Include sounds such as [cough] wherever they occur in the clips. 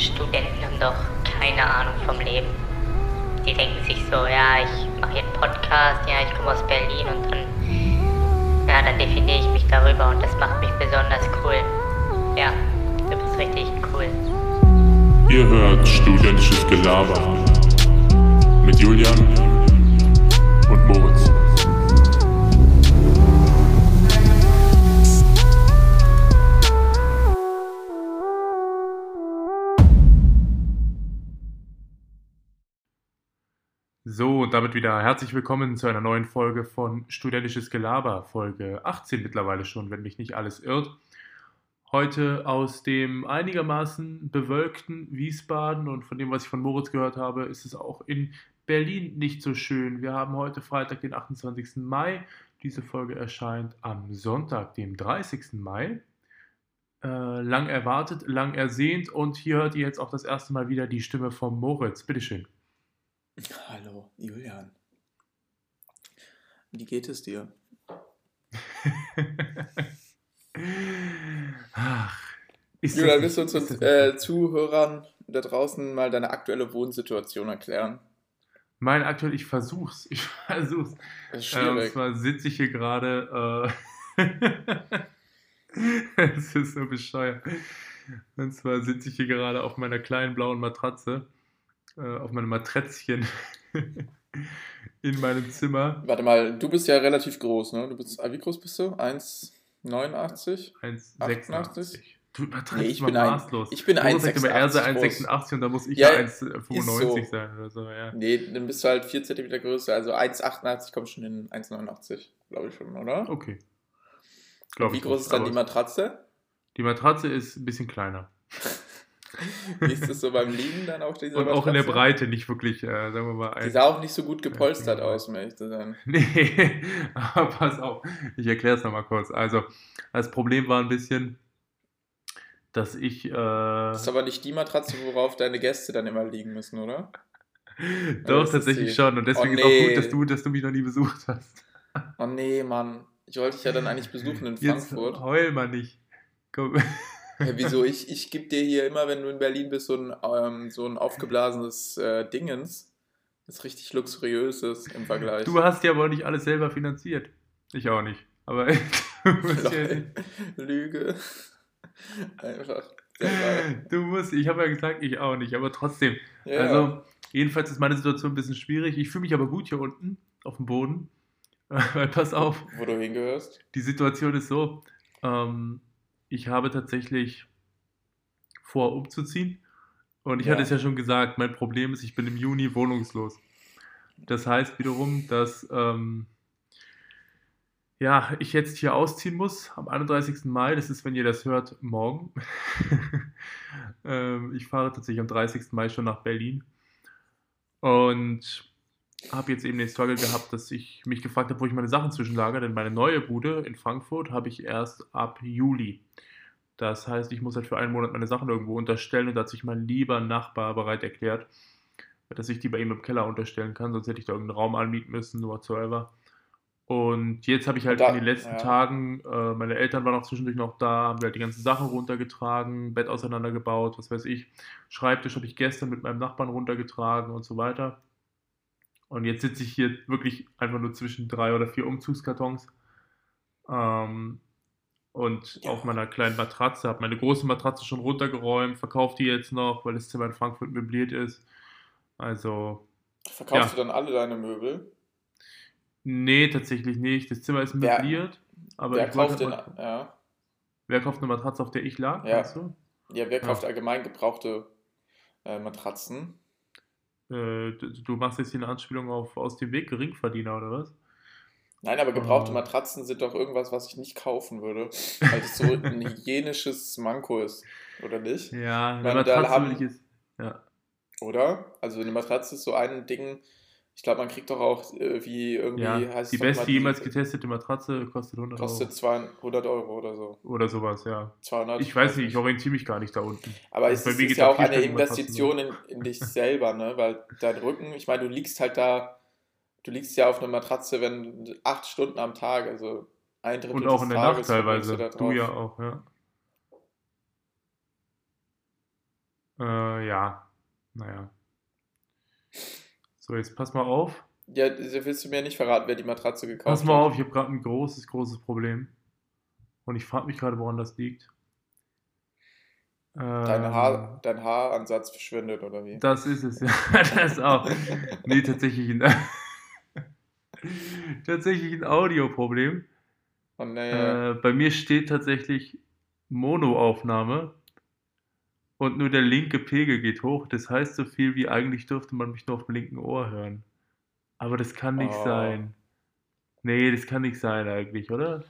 Studenten haben doch keine Ahnung vom Leben. Die denken sich so, ja, ich mache hier einen Podcast, ja, ich komme aus Berlin und dann, ja, dann definiere ich mich darüber und das macht mich besonders cool. Ja, du bist richtig cool. Ihr hört studentisches Gelaber mit Julian So, und damit wieder herzlich willkommen zu einer neuen Folge von Studentisches Gelaber, Folge 18 mittlerweile schon, wenn mich nicht alles irrt. Heute aus dem einigermaßen bewölkten Wiesbaden und von dem, was ich von Moritz gehört habe, ist es auch in Berlin nicht so schön. Wir haben heute Freitag, den 28. Mai. Diese Folge erscheint am Sonntag, dem 30. Mai. Äh, lang erwartet, lang ersehnt und hier hört ihr jetzt auch das erste Mal wieder die Stimme von Moritz. Bitteschön. Hallo, Julian. Wie geht es dir? [laughs] Ach, Julian, willst du uns, äh, Zuhörern da draußen mal deine aktuelle Wohnsituation erklären? Mein aktuell, ich versuch's. Ich [laughs] versuch's. Das ist Äh, und schwierig. zwar sitze ich hier gerade. Äh, [laughs] es ist so bescheuert. Und zwar sitze ich hier gerade auf meiner kleinen blauen Matratze, äh, auf meinem Maträtzchen [laughs] in meinem Zimmer. Warte mal, du bist ja relativ groß, ne? Du bist, ah, wie groß bist du? 1,89? 1,86. Du übertreibst Nee, ich mal bin ein- maßlos. ich bin Moritz sagt immer, er sei 1,86 1,86 und da muss ich Ja, ja, ist 1,95 so. sein oder so. Ja. Nee, dann bist du halt 4 cm größer, also 1,88 kommt schon in 1,89, glaube ich schon, oder? Okay. Glaub wie groß ist dann die Matratze? Die Matratze ist ein bisschen kleiner. [laughs] [laughs] Wie ist das so beim Liegen dann auch diese Und auch in der? Breite nicht wirklich, äh, sagen wir mal, Die sah auch nicht so gut gepolstert Ja, aus, um ehrlich zu sein. [laughs] Nee, [laughs] aber pass auf, ich erkläre es nochmal kurz. Also, das Problem war ein bisschen, dass ich. Äh, Das ist aber nicht die Matratze, worauf deine Gäste dann immer liegen müssen, oder? doch, das ist tatsächlich schon. Und deswegen Oh, ist auch nee. gut, dass du, dass du mich noch nie besucht hast. Oh nee, Mann. Ich wollte dich ja dann eigentlich besuchen in Jetzt Frankfurt. heul mal nicht. Komm. Ja, wieso? Ich, ich gebe dir hier immer, wenn du in Berlin bist, so ein, ähm, so ein aufgeblasenes äh, Dingens. Das richtig luxuriös ist im Vergleich. Du hast ja wohl nicht alles selber finanziert. Ich auch nicht. Aber [laughs] du musst ja, Lol. Lüge. Einfach. Du musst, ich habe ja gesagt, ich auch nicht, aber trotzdem. Ja, Also, jedenfalls ist meine Situation ein bisschen schwierig. Ich fühle mich aber gut hier unten auf dem Boden. [laughs] Weil, pass auf, wo du hingehörst. die Situation ist so, ähm, ich habe tatsächlich vor, umzuziehen. Und ich Ja. hatte es ja schon gesagt, mein Problem ist, ich bin im Juni wohnungslos. Das heißt wiederum, dass ähm, ja, ich jetzt hier ausziehen muss am 31. Mai. Das ist, wenn ihr das hört, morgen. [laughs] ähm, ich fahre tatsächlich am 30. Mai schon nach Berlin. Und habe jetzt eben den Struggle gehabt, dass ich mich gefragt habe, wo ich meine Sachen zwischenlager, denn meine neue Bude in Frankfurt habe ich erst ab Juli. Das heißt, ich muss halt für einen Monat meine Sachen irgendwo unterstellen und da hat sich mein lieber Nachbar bereit erklärt, dass ich die bei ihm im Keller unterstellen kann, sonst hätte ich da irgendeinen Raum anmieten müssen, whatsoever. Und jetzt habe ich halt Da- in den letzten ja. Tagen, äh, meine Eltern waren auch zwischendurch noch da, haben wir halt die ganzen Sachen runtergetragen, Bett auseinandergebaut, was weiß ich. Schreibtisch habe ich gestern mit meinem Nachbarn runtergetragen und so weiter. Und jetzt sitze ich hier wirklich einfach nur zwischen drei oder vier Umzugskartons. Ähm, und Ja. auf meiner kleinen Matratze, habe meine große Matratze schon runtergeräumt, verkaufe die jetzt noch, weil das Zimmer in Frankfurt möbliert ist. Also, Verkaufst Ja. du dann alle deine Möbel? nee, tatsächlich nicht. Das Zimmer ist Wer- möbliert. aber wer ich wollte kauft halt mal- ja, wer kauft eine Matratze, auf der ich lag? Ja. Weißt du? ja, wer kauft allgemein gebrauchte äh, Matratzen? Äh, du, machst jetzt hier eine Anspielung auf aus dem Weg Geringverdiener oder was? Nein, aber gebrauchte Oh. Matratzen sind doch irgendwas, was ich nicht kaufen würde, weil das so [laughs] ein hygienisches Manko ist, oder nicht? Ja, eine Matratze haben- ich jetzt. Ja. Oder? Also eine Matratze ist so ein Ding, ich glaube, man kriegt doch auch äh, wie irgendwie, Ja, heißt die beste jemals getestete Matratze kostet 100 kostet Euro. 200 Euro oder so. Oder sowas, ja. 200. Ich weiß nicht, ich orientiere mich gar nicht da unten. Aber Also es ist, ja auch eine Investition in, in dich [laughs] selber, ne? Weil dein Rücken, ich meine, du liegst halt da, du liegst ja auf einer Matratze, wenn acht Stunden am Tag, also ein Drittel Und auch des in der Tages Nacht teilweise. Du drauf. ja auch, ja. Äh, ja, naja. So, jetzt pass mal auf. Ja, willst du mir nicht verraten, wer die Matratze gekauft Pass mal hat? auf, ich habe gerade ein großes, großes Problem. Und ich frage mich gerade, woran das liegt. Dein, Ähm, Haar, dein Haaransatz verschwindet, oder wie? Das ist es, [laughs] ja. Das auch. Nee, tatsächlich ein, [laughs] tatsächlich ein Audioproblem. Oh, nee. Äh, bei mir steht tatsächlich Monoaufnahme und nur der linke Pegel geht hoch. Das heißt so viel wie eigentlich dürfte man mich nur auf dem linken Ohr hören. Aber das kann nicht Oh. sein. Nee, das kann nicht sein eigentlich, oder?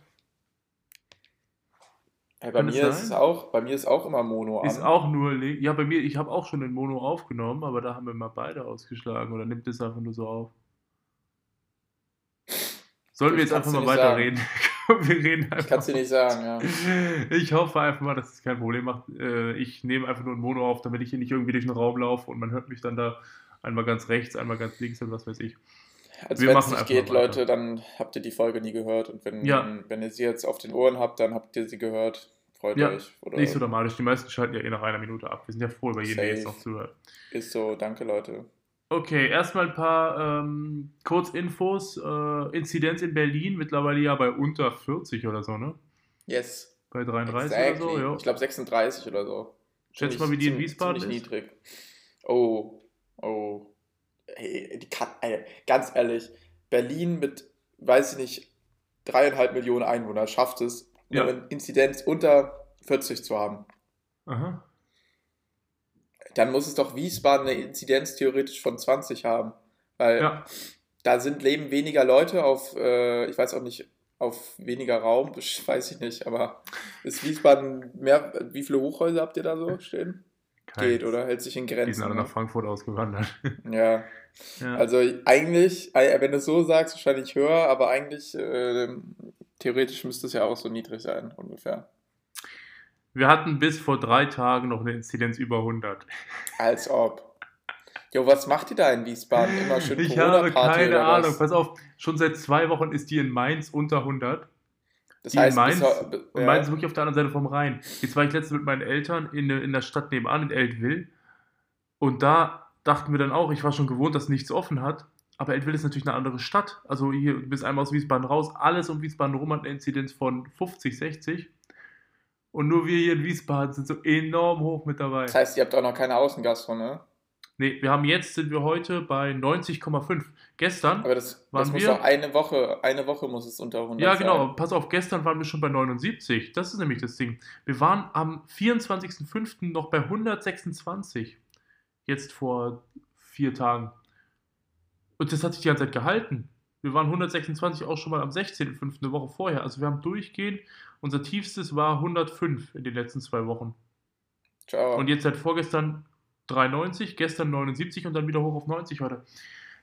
Hey, bei kann mir ist es auch, bei mir ist auch immer Mono Ist an. auch nur link. Ja, bei mir, ich habe auch schon in Mono aufgenommen, aber da haben wir mal beide ausgeschlagen oder nimmt es einfach nur so auf. Sollen wir jetzt einfach mal weiterreden? Komm, [laughs] wir reden Ich einfach. kann es dir nicht sagen, ja. Ich hoffe einfach mal, dass es kein Problem macht. Äh, Ich nehme einfach nur ein Mono auf, damit ich hier nicht irgendwie durch den Raum laufe und man hört mich dann da einmal ganz rechts, einmal ganz links und was weiß ich. Also wenn es nicht geht. Leute, dann habt ihr die Folge nie gehört. Und wenn, Ja. wenn ihr sie jetzt auf den Ohren habt, dann habt ihr sie gehört. Freut Ja, euch. Oder Nicht so dramatisch. Die meisten schalten ja eh nach einer Minute ab. Wir sind ja froh über jeden, der jetzt Safe. noch zuhört. ist so, danke Leute. Okay, erstmal ein paar ähm, Kurzinfos. Äh, Inzidenz in Berlin mittlerweile ja bei unter 40 oder so, ne? Yes. Bei 33 Exactly. oder so, ja. Ich glaube 36 oder so. Schätz mal, wie die in Wiesbaden ziemlich ist. niedrig. Oh, oh. Hey, die kann, ey, ganz ehrlich, Berlin mit, weiß ich nicht, dreieinhalb Millionen Einwohner schafft es, Ja. eine Inzidenz unter 40 zu haben. Aha. Dann muss es doch Wiesbaden eine Inzidenz theoretisch von 20 haben. Weil Ja, da sind leben weniger Leute auf, äh, ich weiß auch nicht, auf weniger Raum, [laughs] weiß ich nicht, aber ist Wiesbaden mehr, wie viele Hochhäuser habt ihr da so stehen? Geht, keins. oder? Hält sich in Die Grenzen. sind alle ne? nach Frankfurt ausgewandert. [laughs] Ja, ja. also eigentlich, äh, wenn du es so sagst, wahrscheinlich höher, aber eigentlich äh, theoretisch müsste es ja auch so niedrig sein, ungefähr. Wir hatten bis vor drei Tagen noch eine Inzidenz über 100. Als ob. Jo, was macht ihr da in Wiesbaden? Immer schön Ich habe keine oder Ahnung. was? Pass auf, schon seit zwei Wochen ist die in Mainz unter 100. Das die in heißt, Mainz, bis, ja. Mainz ist wirklich auf der anderen Seite vom Rhein. Jetzt war ich letztens mit meinen Eltern in, in der Stadt nebenan, in Eltville. Und da dachten wir dann auch, ich war schon gewohnt, dass nichts offen hat. Aber Eltville ist natürlich eine andere Stadt. Also hier bis einmal aus Wiesbaden raus. Alles um Wiesbaden rum hat eine Inzidenz von 50, 60. Und nur wir hier in Wiesbaden sind so enorm hoch mit dabei. Das heißt, ihr habt auch noch keine Außengastro, ne? Nee, wir haben jetzt, sind wir heute bei 90,5. Gestern, Aber das, Waren das muss wir? eine Woche, eine Woche muss es unter 100 ja sein. genau, pass auf, gestern waren wir schon bei 79. Das ist nämlich das Ding. Wir waren am 24.05. noch bei 126. Jetzt vor vier Tagen. Und das hat sich die ganze Zeit gehalten. Wir waren 126 auch schon mal am 16.05. eine Woche vorher. Also wir haben durchgehend, unser tiefstes war 105 in den letzten zwei Wochen. Ciao. Und jetzt seit vorgestern 93, gestern 79 und dann wieder hoch auf 90 heute.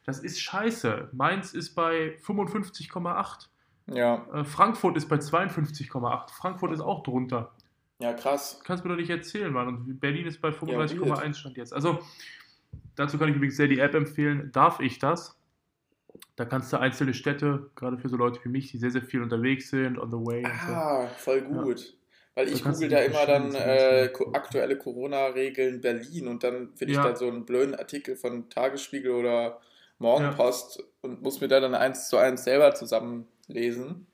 Das ist scheiße. Mainz ist bei 55,8. ja, Äh, Frankfurt ist bei 52,8. Frankfurt ist auch drunter. ja, krass. Kannst mir doch nicht erzählen, Mann. Und Berlin ist bei Ja, 35,1 stand jetzt. Also, dazu kann ich übrigens sehr die App empfehlen. Darf ich das? Da kannst du einzelne Städte, gerade für so Leute wie mich, die sehr, sehr viel unterwegs sind, on the way und so. Ah, voll gut. Weil Da ich kannst google da die immer dann äh, aktuelle Corona-Regeln Berlin und dann finde ich Ja. da so einen blöden Artikel von Tagesspiegel oder Morgenpost und muss mir da dann eins zu eins selber zusammenlesen.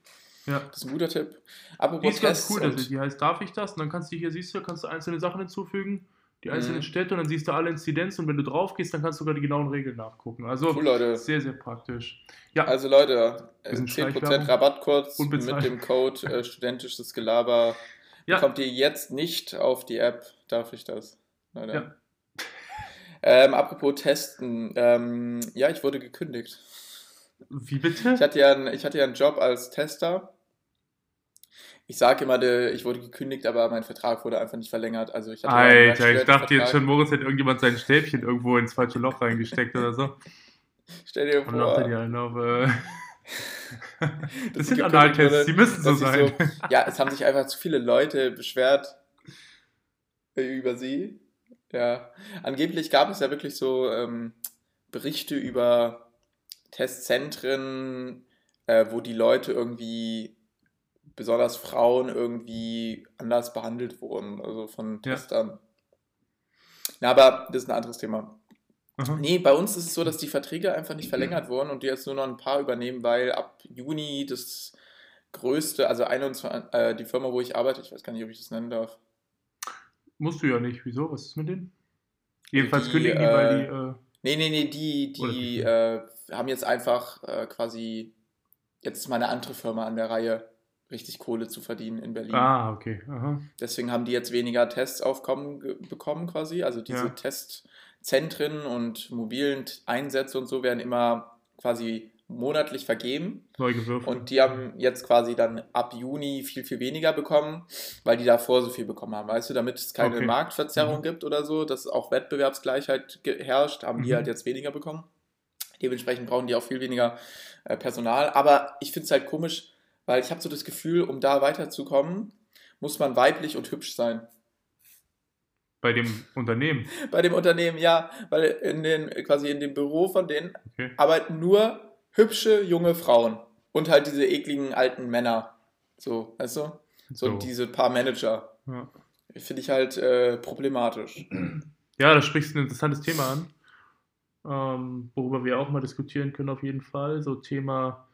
Ja. Das ist ein guter Tipp. Die Apropos ist ganz Tests cool, und, also die heißt Darf ich das? Und dann kannst du hier, siehst du, kannst du einzelne Sachen hinzufügen, die einzelnen Mhm. Städte und dann siehst du alle Inzidenz und wenn du drauf gehst, dann kannst du sogar die genauen Regeln nachgucken. Also cool, Leute. sehr, sehr praktisch. Ja, Also Leute, äh, Bisschen 10% Schleichwerbung. Rabattcode mit Unbezahlt. dem Code äh, studentisches Gelaber. [laughs] Ja. Kommt ihr jetzt nicht auf die App? Darf ich das? Leute. Ja. [laughs] Ähm, apropos Testen. Ähm, ja, ich wurde gekündigt. wie bitte? Ich hatte, ja einen, ich hatte ja einen Job als Tester. Ich sage immer, ich wurde gekündigt, aber mein Vertrag wurde einfach nicht verlängert. Also ich Alter, ich dachte jetzt schon, Moritz hätte irgendjemand sein Stäbchen irgendwo ins falsche Loch reingesteckt oder so. [laughs] Stell dir Und dachte vor, die einen auf, äh, [laughs] das dass sind Analtests, wurde, die müssen so sein. ja, es haben sich einfach zu viele Leute beschwert über sie. Ja, angeblich gab es ja wirklich so ähm, Berichte über Testzentren, äh, wo die Leute irgendwie, besonders Frauen, irgendwie anders behandelt wurden, also von Ja. Testern. Na, aber das ist ein anderes Thema. Aha. Nee, bei uns ist es so, dass die Verträge einfach nicht verlängert wurden und die jetzt nur noch ein paar übernehmen, weil ab Juni das größte, also 21, äh, die Firma, wo ich arbeite, ich weiß gar nicht, ob ich das nennen darf. Musst du ja nicht. Wieso? Was ist mit denen? Jedenfalls Die, kündigen die, weil die. Äh, Nee, nee, nee, die, die äh, haben jetzt einfach äh, quasi, jetzt ist mal eine andere Firma an der Reihe, richtig Kohle zu verdienen in Berlin. ah, okay. Aha. Deswegen haben die jetzt weniger Testaufkommen ge- bekommen quasi. Also diese Ja. Testzentren und mobilen Einsätze und so werden immer quasi monatlich vergeben. Neu gewürfelt. Und die haben jetzt quasi dann ab Juni viel, viel weniger bekommen, weil die davor so viel bekommen haben. Weißt du, damit es keine Okay. Marktverzerrung Mhm. gibt oder so, dass auch Wettbewerbsgleichheit herrscht, haben die Mhm. halt jetzt weniger bekommen. Dementsprechend brauchen die auch viel weniger äh, Personal. Aber ich finde es halt komisch, weil ich habe so das Gefühl, um da weiterzukommen, muss man weiblich und hübsch sein. Bei dem Unternehmen. [laughs] Bei dem Unternehmen, ja, weil in den, quasi in dem Büro von denen Okay. arbeiten nur hübsche junge Frauen und halt diese ekligen alten Männer. So, weißt du? So, So. diese paar Manager. Ja. Finde ich halt äh, problematisch. [clears throat] Ja, da sprichst du ein interessantes Thema an, ähm, worüber wir auch mal diskutieren können auf jeden Fall. So Thema,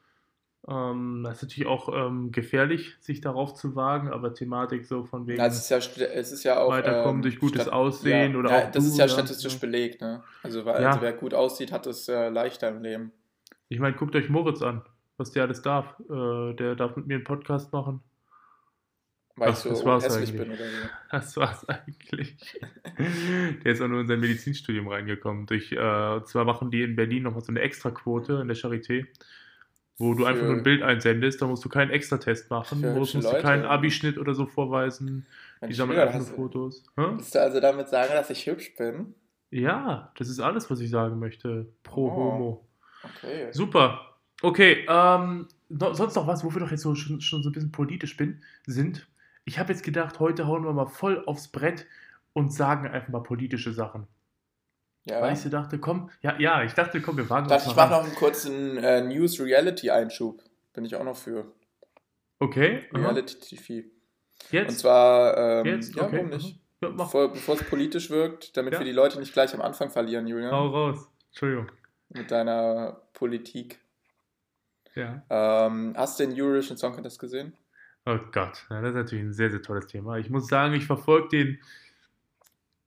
ähm, das ist natürlich auch ähm, gefährlich, sich darauf zu wagen, aber Thematik so von wegen Ja, es, ist ja, es ist ja auch. Weiterkommen ähm, durch gutes stat- Aussehen ja, oder ja, auch Das du, ist ja ja, statistisch ja. belegt, ne? Also, weil, also wer gut aussieht, hat es äh, leichter im Leben. Ich meine, guckt euch Moritz an, was der alles darf. Äh, der darf mit mir einen Podcast machen. Weil Ach, ich so das war's hässlich eigentlich. bin oder so. [laughs] Das war's eigentlich. Der ist auch nur in sein Medizinstudium reingekommen. Durch, äh, und zwar machen die in Berlin nochmal so eine Extraquote in der Charité, wo du einfach nur ein Bild einsendest, da musst du keinen Extratest machen, musst, musst du keinen. Abischnitt oder so vorweisen. Die Mensch, sammeln Julian, einfach Fotos. Hä? Willst du also damit sagen, dass ich hübsch bin? Ja, das ist alles, was ich sagen möchte. Pro Oh. Homo. Okay. Super. Okay, ähm, no, sonst noch was, wo wir doch jetzt so, schon, schon so ein bisschen politisch bin, sind. Ich habe jetzt gedacht, heute hauen wir mal voll aufs Brett und sagen einfach mal politische Sachen. Ja. Weil ich so dachte, komm, ja, ja, ich dachte, komm, wir Darf uns ich mache noch einen kurzen äh, News-Reality-Einschub. Bin ich auch noch für. Okay. Reality-TV. Und jetzt? zwar, ähm, Jetzt? ja, Okay, warum nicht? Ja, Bevor, bevor es politisch wirkt, damit Ja. wir die Leute nicht gleich am Anfang verlieren, Julian, hau raus. Entschuldigung. mit deiner Politik. Ja. Ähm, hast du den Eurovision Song Contest gesehen? Oh Gott, ja, das ist natürlich ein sehr, sehr tolles Thema. Ich muss sagen, ich verfolge den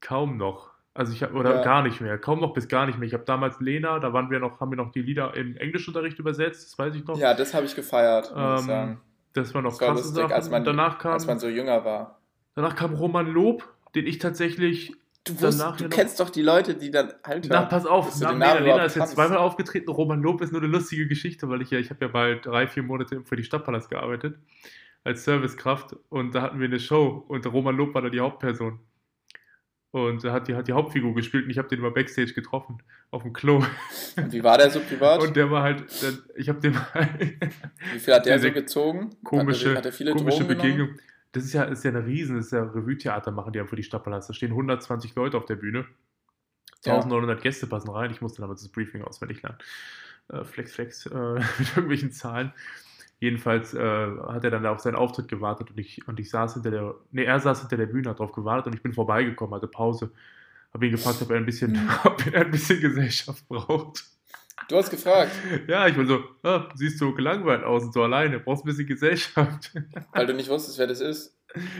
kaum noch. Also ich hab, oder Ja. gar nicht mehr. Kaum noch bis gar nicht mehr. Ich habe damals Lena, da waren wir noch, haben wir noch die Lieder im Englischunterricht übersetzt, das weiß ich noch. Ja, das habe ich gefeiert, muss ähm, sagen. das war noch Das war krasse lustig, Sachen. als man, danach kam, als man so jünger war. danach kam Roman Lob, den ich tatsächlich Du, wusst, du kennst doch die Leute, die dann. Alter, Na, pass auf, dass du na, den Lena, Lena ist jetzt zweimal aufgetreten. Roman Lob ist nur eine lustige Geschichte, weil ich ja, ich habe ja bald drei, vier Monate für die Stadtpalast gearbeitet als Servicekraft und da hatten wir eine Show und Roman Lob war da die Hauptperson. Und er hat die, hat die Hauptfigur gespielt und ich habe den immer Backstage getroffen, auf dem Klo. Und wie war der so privat? Und der war halt, der, ich habe dem [laughs] wie viel hat der so gezogen? komische, hat er, hat er viele komische Drogen genommen? Begegnung. Das ist ja, ist ja eine Riesen, das ist ja Revue-Theater machen die ja für die Stadtpalast. Da stehen 120 Leute auf der Bühne. Ja. 1900 Gäste passen rein. Ich musste damals das Briefing auswendig lernen. Äh, flex, flex, äh, [laughs] mit irgendwelchen Zahlen. Jedenfalls äh, hat er dann auf seinen Auftritt gewartet und ich, und ich saß hinter der, nee, er saß hinter der Bühne, hat drauf gewartet und ich bin vorbeigekommen, hatte Pause. Habe ihn gefragt, ob er ein bisschen, [laughs] ob er ein bisschen Gesellschaft braucht. Du hast gefragt, [laughs] Ja, ich war so, ah, siehst du gelangweilt aus und so alleine, brauchst ein bisschen Gesellschaft. [laughs] weil du nicht wusstest, wer das ist.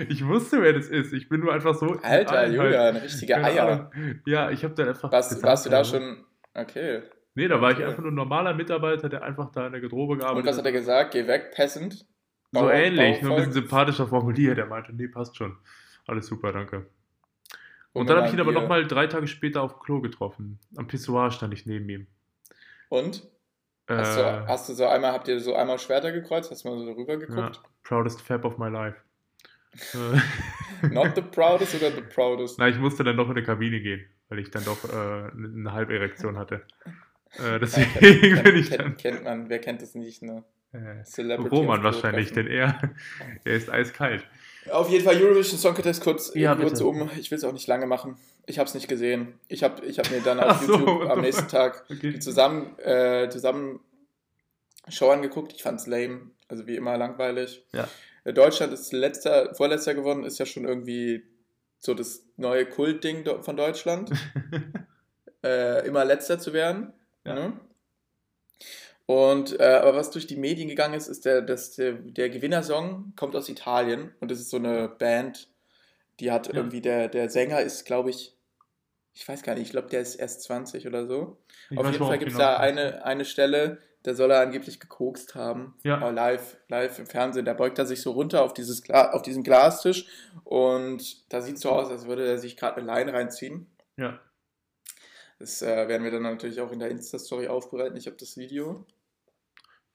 Ich wusste, wer das ist. Ich bin nur einfach so. Alter, halt- Julian, richtige Eier. Ja, ich habe dann einfach. Warst, gesagt, warst du da schon. Okay. Nee, da war ich einfach nur ein normaler Mitarbeiter, der einfach da in der Garderobe gearbeitet Und was hat er gesagt? Geh weg, Peasant. So ähnlich, nur ein bisschen sympathischer formuliert. Er meinte, nee, passt schon. Alles super, danke. Und man dann habe ich ihn aber nochmal drei Tage später auf dem Klo getroffen. Am Pissoir stand ich neben ihm. Und? Äh, Hast, du, hast du so einmal, habt ihr so einmal Schwerter gekreuzt? Hast du mal so rüber ja, geguckt? proudest Fab of my life. [laughs] Äh, Not the proudest oder the proudest? Na, ich musste dann doch in die Kabine gehen, weil ich dann doch äh, eine Halberektion hatte. Äh, deswegen kennt, [laughs] bin ich kennt, dann. kennt man, wer kennt das nicht, ne? Äh, Celebrity Roman wahrscheinlich, treffen. denn er, [laughs] er ist eiskalt. Auf jeden Fall Eurovision Song Contest kurz, Ja, kurz bitte. um. Ich will es auch nicht lange machen. Ich habe es nicht gesehen. Ich habe ich hab mir dann auf so, YouTube am nächsten? Tag [laughs] Okay. die zusammen, äh, zusammen Show angeguckt. Ich fand es lame. Also wie immer langweilig. Ja. Äh, Deutschland ist letzter, vorletzter geworden, ist ja schon irgendwie so das neue Kultding von Deutschland. äh, immer letzter zu werden. Ja. Ne? Und äh, aber was durch die Medien gegangen ist, ist der, dass der, der Gewinnersong kommt aus Italien und das ist so eine Band, die hat Ja. irgendwie der, der Sänger ist, glaube ich, ich weiß gar nicht, ich glaube, der ist erst 20 oder so. Ich Auf jeden Fall gibt es genau, da eine, eine Stelle, da soll er angeblich gekokst haben. Ja. Aber live, live im Fernsehen. Da beugt er sich so runter auf, dieses Gla auf diesen Glastisch und da sieht es so aus, als würde er sich gerade eine Line reinziehen. Ja. Das äh, werden wir dann natürlich auch in der Insta-Story aufbereiten. Ich habe das Video.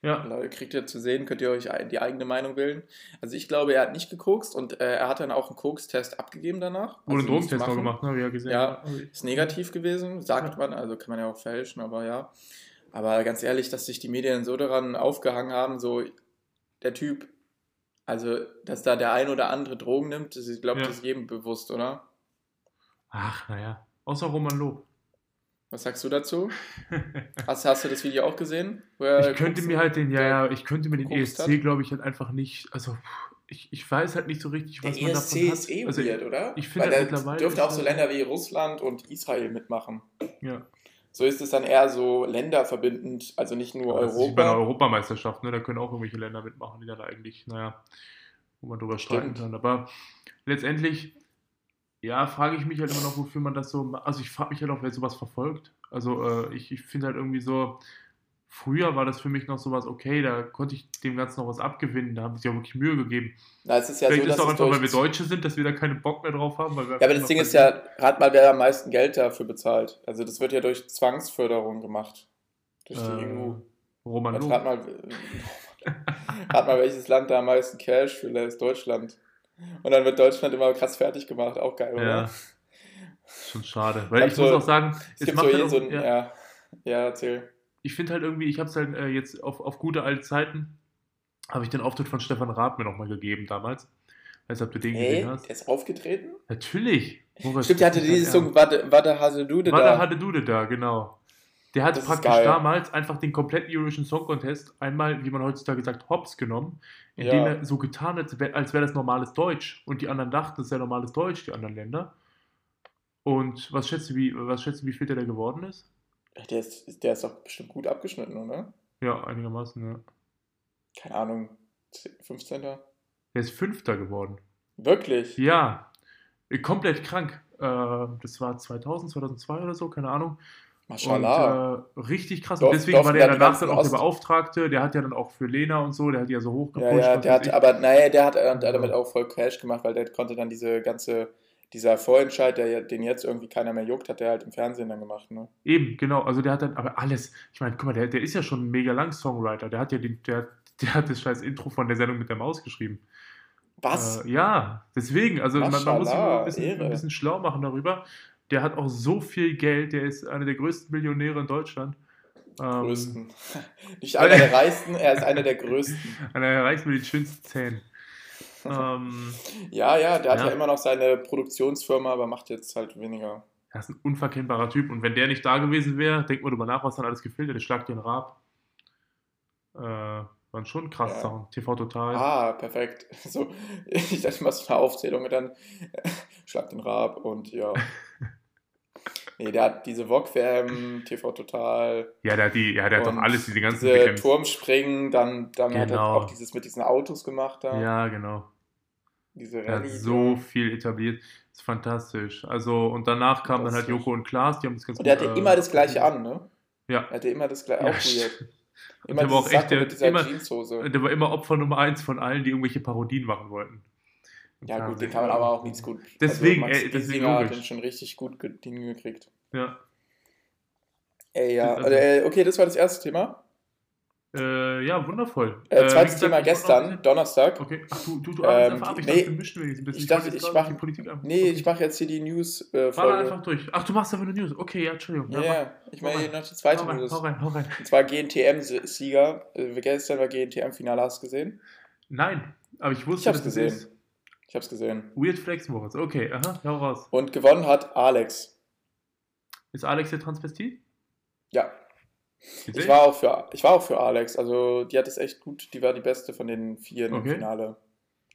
Ja. Da kriegt ihr zu sehen, könnt ihr euch die eigene Meinung bilden. Also ich glaube, er hat nicht gekokst und äh, er hat dann auch einen Kokstest abgegeben danach. Wurde Also Drogentest noch gemacht, ne? Hab ich ja gesehen. Ja. Ist negativ gewesen, sagt Ja. man, also kann man ja auch fälschen, aber ja. Aber ganz ehrlich, dass sich die Medien so daran aufgehangen haben, so der Typ, also dass da der ein oder andere Drogen nimmt, das ist, glaube ich, Ja. das ist jedem bewusst, oder? Ach, naja. Außer Roman Lob. Was sagst du dazu? [laughs] Hast, hast du das Video auch gesehen? Ich könnte mir halt den, ja, der ja, ich könnte mir den ESC, hat? glaube ich, halt einfach nicht, also ich, ich weiß halt nicht so richtig, Der was man ESC davon hat. ist eh also, weird, oder? ich finde halt da mittlerweile dürfte auch so Länder wie Russland und Israel mitmachen. Ja. So ist es dann eher so länderverbindend, also nicht nur Aber das ist wie bei einer Europa. Europameisterschaft, ne? Da können auch irgendwelche Länder mitmachen, die dann eigentlich, naja, wo man drüber streiten Stimmt. kann. Aber letztendlich, ja, frage ich mich halt immer noch, wofür man das so. Also ich frage mich halt auch, wer sowas verfolgt. Also äh, ich, ich finde halt irgendwie so, früher war das für mich noch sowas, okay, da konnte ich dem Ganzen noch was abgewinnen, da haben sie sich auch wirklich Mühe gegeben. Na, es ist ja Vielleicht so, ist dass es auch einfach, weil wir Deutsche sind, dass wir da keinen Bock mehr drauf haben. Weil wir Ja, aber das Ding ist ja, rat mal, wer am meisten Geld dafür bezahlt. Also das wird ja durch Zwangsförderung gemacht. Durch die äh, EU. Roman rat mal, [laughs] rat mal, welches Land da am meisten Cash für lässt. Deutschland. Und dann wird Deutschland immer krass fertig gemacht. Auch geil, oder? Ja. Schon schade. Weil ich so- muss auch sagen, Es gibt so halt eh so ein, ja. ja. ja, erzähl. ich finde halt irgendwie, ich habe es halt äh, jetzt auf, auf gute alte Zeiten, habe ich den Auftritt von Stefan Raab mir nochmal gegeben damals. Weiß nicht, ob du den Ey, gesehen hast. der ist aufgetreten? Natürlich. Moritz, Stimmt, der hatte dieses Song, warte, warte, Hasedude War da. der hatte Dude da, genau. Der hat Das praktisch damals einfach den kompletten Eurovision Song Contest einmal, wie man heutzutage sagt, hops genommen, indem Ja. er so getan hat, als wär- als wäre das normales Deutsch. Und die anderen dachten, das wäre normales Deutsch, die anderen Länder. Und was schätzt du, wie, was schätzt du, wie viel der da geworden ist? Der ist, der ist doch bestimmt gut abgeschnitten, oder? Ja, einigermaßen, ja. Keine Ahnung, 15. Der ist Fünfter geworden. Wirklich? Ja, äh, komplett krank. Äh, das war 2000, 2002 oder so, keine Ahnung. Mashallah. Und äh, richtig krass. Dorf- und deswegen war durften der danach dann auch der Ost- Beauftragte. Der hat ja dann auch für Lena und so, der hat die ja so hochgepusht. Ja, ja, der hat, aber naja, der hat, der Ja. damit auch voll Cash gemacht, weil der konnte dann diese ganze, dieser Vorentscheid, der, den jetzt irgendwie keiner mehr juckt, hat der halt im Fernsehen dann gemacht, ne? Eben, genau. Also der hat dann, aber alles. Ich meine, guck mal, der, der ist ja schon ein mega lang Songwriter. Der hat ja den, der, der hat das scheiß Intro von der Sendung mit der Maus geschrieben. Was? Äh, ja, deswegen. Also man, man muss sich Maschallah, ein bisschen, ein bisschen schlau machen darüber. Der hat auch so viel Geld. Der ist einer der größten Millionäre in Deutschland. Ähm, größten. [laughs] Nicht einer der reichsten, er ist einer der größten. [laughs] Einer der reichsten mit den schönsten Zähnen. ähm, Ja, ja, der hat Ja. ja immer noch seine Produktionsfirma, aber macht jetzt halt weniger. er ist ein unverkennbarer Typ. Und wenn der nicht da gewesen wäre, denkt mal drüber nach, was dann alles gefehlt hätte. Schlag den Raab. Äh, waren schon krass Ja. Sachen. TV Total. Ah, perfekt. [laughs] So, ich dachte mal so eine Aufzählung und dann [laughs] schlag den Raab und ja. [laughs] Nee, der hat diese VOG-WM, TV Total, Ja, der hat, die, ja, der hat doch alles, diese ganzen diese. Turmspringen, dann, dann hat er Genau. auch dieses mit diesen Autos gemacht da. Ja, genau. Diese Er hat so viel etabliert. ist fantastisch. Also, und danach kamen dann halt. Joko und Klaas, die haben das ganz Und der hatte äh, immer das gleiche an, ne? Ja. Er hatte immer das gleiche, Ja, auch weird. Und der war auch echt der, immer, der war immer Opfer Nummer eins von allen, die irgendwelche Parodien machen wollten. Im Ja gut, den kann man aber auch nicht gut. Deswegen, also ey, deswegen Giesinger hat logisch. den schon richtig gut ge- hingekriegt. Ja. Ey, ja. Also- äh, okay, das war das erste Thema. Äh, ja, wundervoll. Äh, wie zweites gesagt, Thema ich gestern, Donnerstag. Okay, ach du, du, du Ähm, einfach ab. Ich nee, dachte, wir mischen wir jetzt ein bisschen. ich dachte, ich gerade mach- die Politik an. Nee, okay. ich mache jetzt hier die. Fahr Äh, Folge. einfach durch. Ach, du machst aber eine News. Okay, ja, Entschuldigung. ja, ja, ich mache Hau hier noch die zweite hau rein, News. hau rein, hau rein. Und zwar GNTM-Sieger. Äh, gestern war GNTM-Finale, hast du gesehen? Nein, aber ich wusste, Ich hab's dass es gesehen. ist. Ich hab's gesehen. Weird Flex, Moritz. Okay, aha, hau raus. Und gewonnen hat Alex. Ist Alex der Transvestit? Ja, Gesehen? ich war, auch für, ich war auch für Alex. Also, die hat es echt gut. Die war die beste von den vier im Okay. Finale.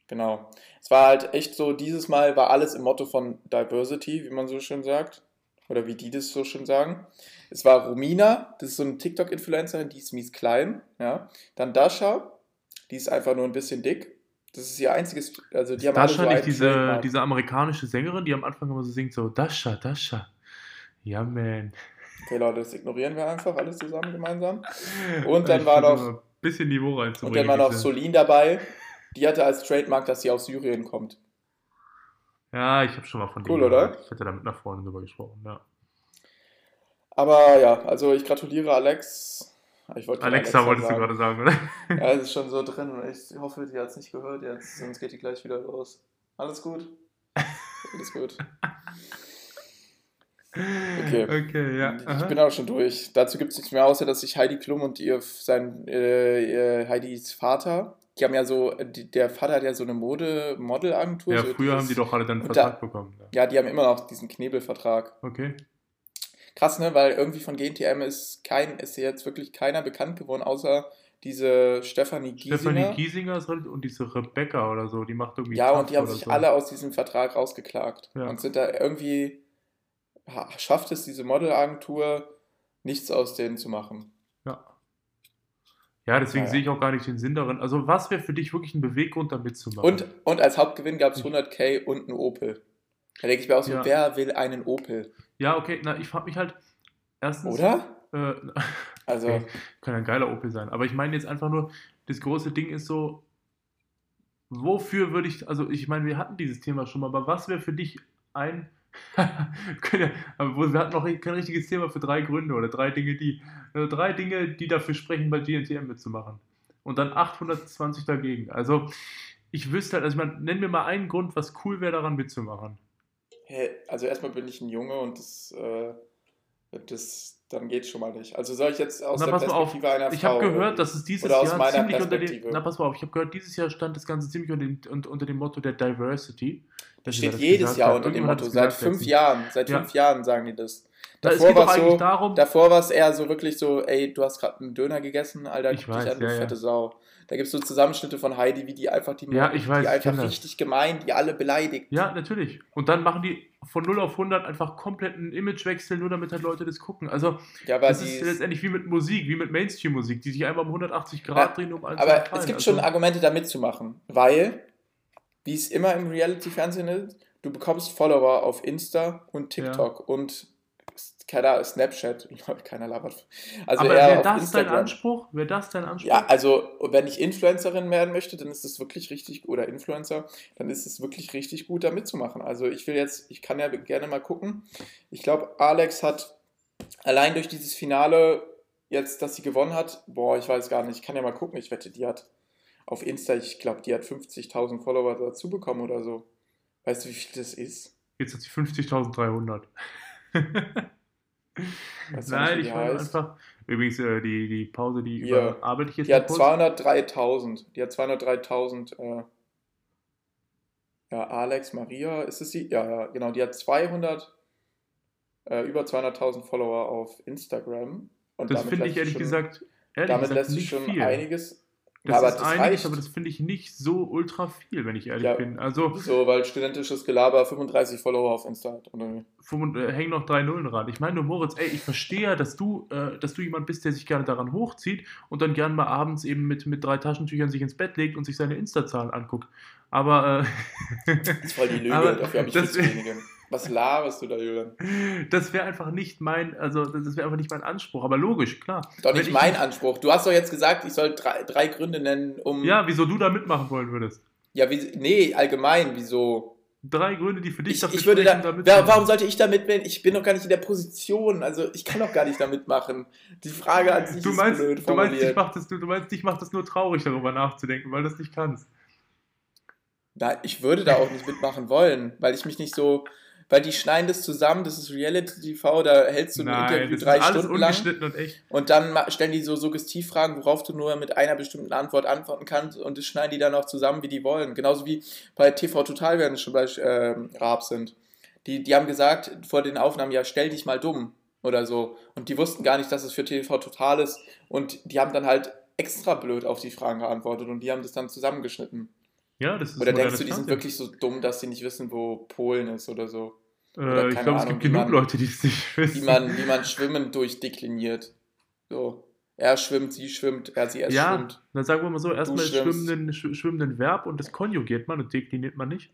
Genau. Es war halt echt so, dieses Mal war alles im Motto von Diversity, wie man so schön sagt. Oder wie die das so schön sagen. Es war Romina, das ist so eine TikTok-Influencerin, die ist mies klein. Ja. Dann Dasha, die ist einfach nur ein bisschen dick. Das ist ihr einziges, also die haben alle Dasha so nicht diese, diese amerikanische Sängerin, die am Anfang immer so singt, so Dasha, Dasha. Ja, man. Okay, Leute, das ignorieren wir einfach alles zusammen gemeinsam. [laughs] Und dann war noch, Ein bisschen Niveau und reinzubringen. dann war noch diese- Solin dabei. Die hatte als Trademark, dass sie aus Syrien kommt. Ja, ich habe schon mal von Cool, denen oder? gehört. Ich hatte da mit einer Freundin drüber gesprochen, ja. Aber ja, also ich gratuliere Alex. Ich wollte gerade Alexa wolltest du sagen. gerade sagen, oder? [laughs] Ja, es ist schon so [laughs] drin und ich hoffe, die hat es nicht gehört jetzt, sonst geht die gleich wieder los. Alles gut? Alles gut. Okay. [laughs] Okay, ja. Ich aha. bin auch schon durch. Dazu gibt es nichts mehr, außer dass sich Heidi Klum und ihr, sein, äh, Heidis Vater, die haben ja so, die, der Vater hat ja so eine Mode, Modelagentur. Ja, so früher haben die doch alle dann einen Vertrag da- bekommen. Ja. Ja, die haben immer noch diesen Knebelvertrag. Okay. Krass, ne? Weil irgendwie von GNTM ist kein, ist jetzt wirklich keiner bekannt geworden, außer diese Stefanie Giesinger. Stefanie Giesinger ist halt- und diese Rebecca oder so, die macht irgendwie. Ja, Tough und die haben sich so. alle aus diesem Vertrag rausgeklagt. Ja. Und sind da irgendwie, schafft es diese Modelagentur, nichts aus denen zu machen. Ja. Ja, deswegen Naja. sehe ich auch gar nicht den Sinn darin. Also, was wäre für dich wirklich ein Beweggrund, da mitzumachen? Und, und als Hauptgewinn gab es 100k und einen Opel. Da denke ich mir auch so, Ja. wer will einen Opel? Ja, okay, na, ich frage mich halt. Erstens. Oder? Äh, [laughs] Also, okay, kann ein geiler Opel sein. Aber ich meine jetzt einfach nur, das große Ding ist so, wofür würde ich, also ich meine, wir hatten dieses Thema schon mal, aber was wäre für dich ein, ja, [laughs] wir hatten noch kein richtiges Thema für drei Gründe oder drei Dinge, die, also drei Dinge, die dafür sprechen, bei GNTM mitzumachen. Und dann 820 dagegen. Also ich wüsste halt, also ich meine, nenn mir mal einen Grund, was cool wäre, daran mitzumachen. hä, also erstmal bin ich ein Junge und das, äh, das dann geht schon mal nicht. Also soll ich jetzt aus Na, der mal auf. Perspektive einer Ich Frau... habe gehört, dass es dieses Jahr ziemlich unter dem. Perspektive. Na, pass mal auf, ich habe gehört, dieses Jahr stand das Ganze ziemlich unter dem, un- unter dem Motto der Diversity. Das steht jedes Jahr unter dem Motto. es Seit fünf. Jahren. Seit Ja. fünf Jahren sagen die das. Da, es Davor geht doch war's eigentlich so, darum. Davor war es eher so wirklich so, ey, du hast gerade einen Döner gegessen, Alter, Ich guck weiß, dich an, du ja, ja. fette Sau. Da gibt es so Zusammenschnitte von Heidi, wie die einfach die, Ja, ich weiß, die ich einfach richtig gemein, die alle beleidigt. Ja, natürlich. Und dann machen die von 0 auf 100 einfach komplett einen Imagewechsel, nur damit halt Leute das gucken. Also, Ja, aber das ist letztendlich wie mit Musik, wie mit Mainstream-Musik, die sich einfach um 180 Grad Ja, drehen, um allen zu Aber es gibt also, schon Argumente, da mitzumachen, weil, wie es immer im Reality-Fernsehen ist, du bekommst Follower auf Insta und TikTok und keiner Snapchat, [laughs] keiner labert. Also Aber wäre das dein. Anspruch? Wäre das dein Anspruch? Ja, also wenn ich Influencerin werden möchte, dann ist es wirklich richtig, oder Influencer, dann ist es wirklich richtig gut, da mitzumachen. Also ich will jetzt, ich kann ja gerne mal gucken. Ich glaube, Alex hat allein durch dieses Finale, jetzt, dass sie gewonnen hat, boah, ich weiß gar nicht, ich kann ja mal gucken, ich wette, die hat auf Insta, ich glaube, die hat 50.000 Follower dazu bekommen oder so. Weißt du, wie viel das ist? Jetzt hat sie 50.300. [laughs] Weißt du Nein, nicht, ich heißt? einfach. Übrigens, äh, die, die Pause, die Hier. überarbeite ich jetzt Die hat kurz. 203.000. Die hat 203.000. Äh, ja, Alex Maria, ist es sie? Ja, ja, genau. Die hat 200, äh, über 200.000 Follower auf Instagram. Und Das finde ich ehrlich schon, gesagt, ehrlich damit gesagt lässt sich schon viel. einiges. Das Ja, aber ist das einiges, reicht. aber das finde ich nicht so ultra viel, wenn ich ehrlich Ja. bin. Also So, weil studentisches Gelaber 35 Follower auf Insta hat. Oder? 5, äh, hängen noch drei Nullen ran. Ich meine nur, Moritz, ey, ich verstehe ja, dass du, äh, dass du jemand bist, der sich gerne daran hochzieht und dann gerne mal abends eben mit, mit drei Taschentüchern sich ins Bett legt und sich seine Insta-Zahlen anguckt. Aber äh, Das ist voll die [laughs] Lüge, dafür habe ich viel das- zu wenige. Was laberst du da, Julian? das wäre einfach nicht mein, also das wäre einfach nicht mein Anspruch. Aber logisch, klar. Doch nicht ich mein Anspruch. Du hast doch jetzt gesagt, ich soll drei, drei Gründe nennen, um. Ja, wieso du da mitmachen wollen würdest. Ja, wie, nee, allgemein, wieso? Drei Gründe, die für dich Ich, dafür ich würde da, sprechen, wer, mitzumachen. warum sollte ich da mitmachen? Ich bin doch gar nicht in der Position. Also ich kann doch gar nicht da mitmachen. Die Frage an sich Du ist meinst, blöd du, meinst, dich formuliert. macht das, du, du meinst, dich macht das nur traurig, darüber nachzudenken, weil du das nicht kannst. Nein, ich würde da auch nicht mitmachen wollen, weil ich mich nicht so, weil die schneiden das zusammen, das ist Reality TV, da hältst du ein Interview das drei Stunden lang und echt. und dann stellen die so Suggestivfragen, worauf du nur mit einer bestimmten Antwort antworten kannst und das schneiden die dann auch zusammen, wie die wollen. Genauso wie bei TV Total, wenn es schon bei ähm, Raab sind. Die, die haben gesagt vor den Aufnahmen, ja, stell dich mal dumm oder so. Und die wussten gar nicht, dass es für TV Total ist. Und die haben dann halt extra blöd auf die Fragen geantwortet und die haben das dann zusammengeschnitten. Ja, das ist Oder denkst du, die sind wirklich so dumm, dass sie nicht wissen, wo Polen ist oder so? Äh, ich glaube, es gibt genug man- Leute, die es nicht wissen. Wie man, wie man Schwimmen durchdekliniert. So. Er schwimmt, sie schwimmt, er, sie, er ja, schwimmt. dann sagen wir mal so, erstmal schwimmenden, sch- schwimmenden Verb und das konjugiert man und dekliniert man nicht.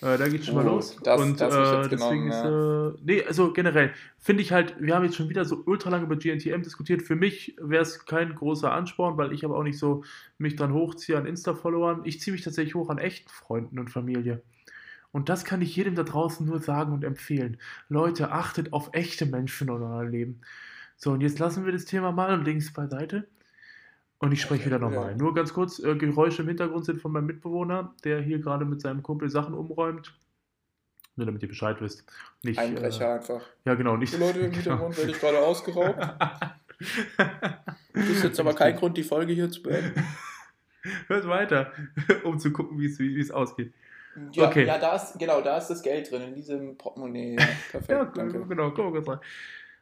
Äh, da geht schon mal Oh, los. das- und das äh, deswegen genommen, ist, äh, nee, also generell finde ich halt, wir haben jetzt schon wieder so ultra lange über GNTM diskutiert. Für mich wäre es kein großer Ansporn, weil ich aber auch nicht so mich dran hochziehe an Insta-Followern. Ich ziehe mich tatsächlich hoch an echten Freunden und Familie. Und das kann ich jedem da draußen nur sagen und empfehlen. Leute, achtet auf echte Menschen in eurem Leben. So, und jetzt lassen wir das Thema mal links beiseite. Und ich spreche wieder nochmal. Ja. Nur ganz kurz, äh, Geräusche im Hintergrund sind von meinem Mitbewohner, der hier gerade mit seinem Kumpel Sachen umräumt. Nur damit ihr Bescheid wisst. Nicht, Einbrecher einfach. Äh, ja, genau, nicht. Die Leute im [laughs] genau. Hintergrund werde ich gerade ausgeraubt. Das ist jetzt aber kein [laughs] Grund, die Folge hier zu beenden. Hört weiter, [laughs] um zu gucken, wie es ausgeht. Ja, Okay. ja, da ist, genau, da ist das Geld drin, in diesem Portemonnaie. Ja, [laughs] perfekt, Ja, danke. genau, guck mal rein.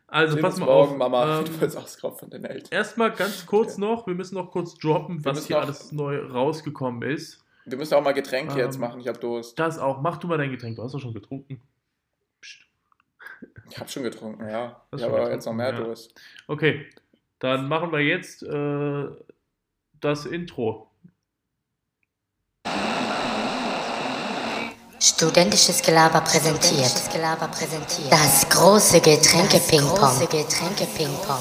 Also, pass mal morgen, auf. Mama, ähm, du wirst ausgeraubt von den Eltern. Erstmal ganz kurz noch, wir müssen noch kurz droppen, was hier noch- alles neu rausgekommen ist. Wir müssen auch mal Getränke jetzt ähm, machen, ich habe Durst. Das auch. Mach du mal dein Getränk, du hast doch schon getrunken. Psst. Ich habe schon getrunken, ja. Hast Ich habe aber jetzt noch mehr ja. Durst. Okay, dann machen wir jetzt äh, das Intro. Studentisches Gelaber präsentiert. Das große Getränke-Ping-Pong. Getränke-Ping-Pong.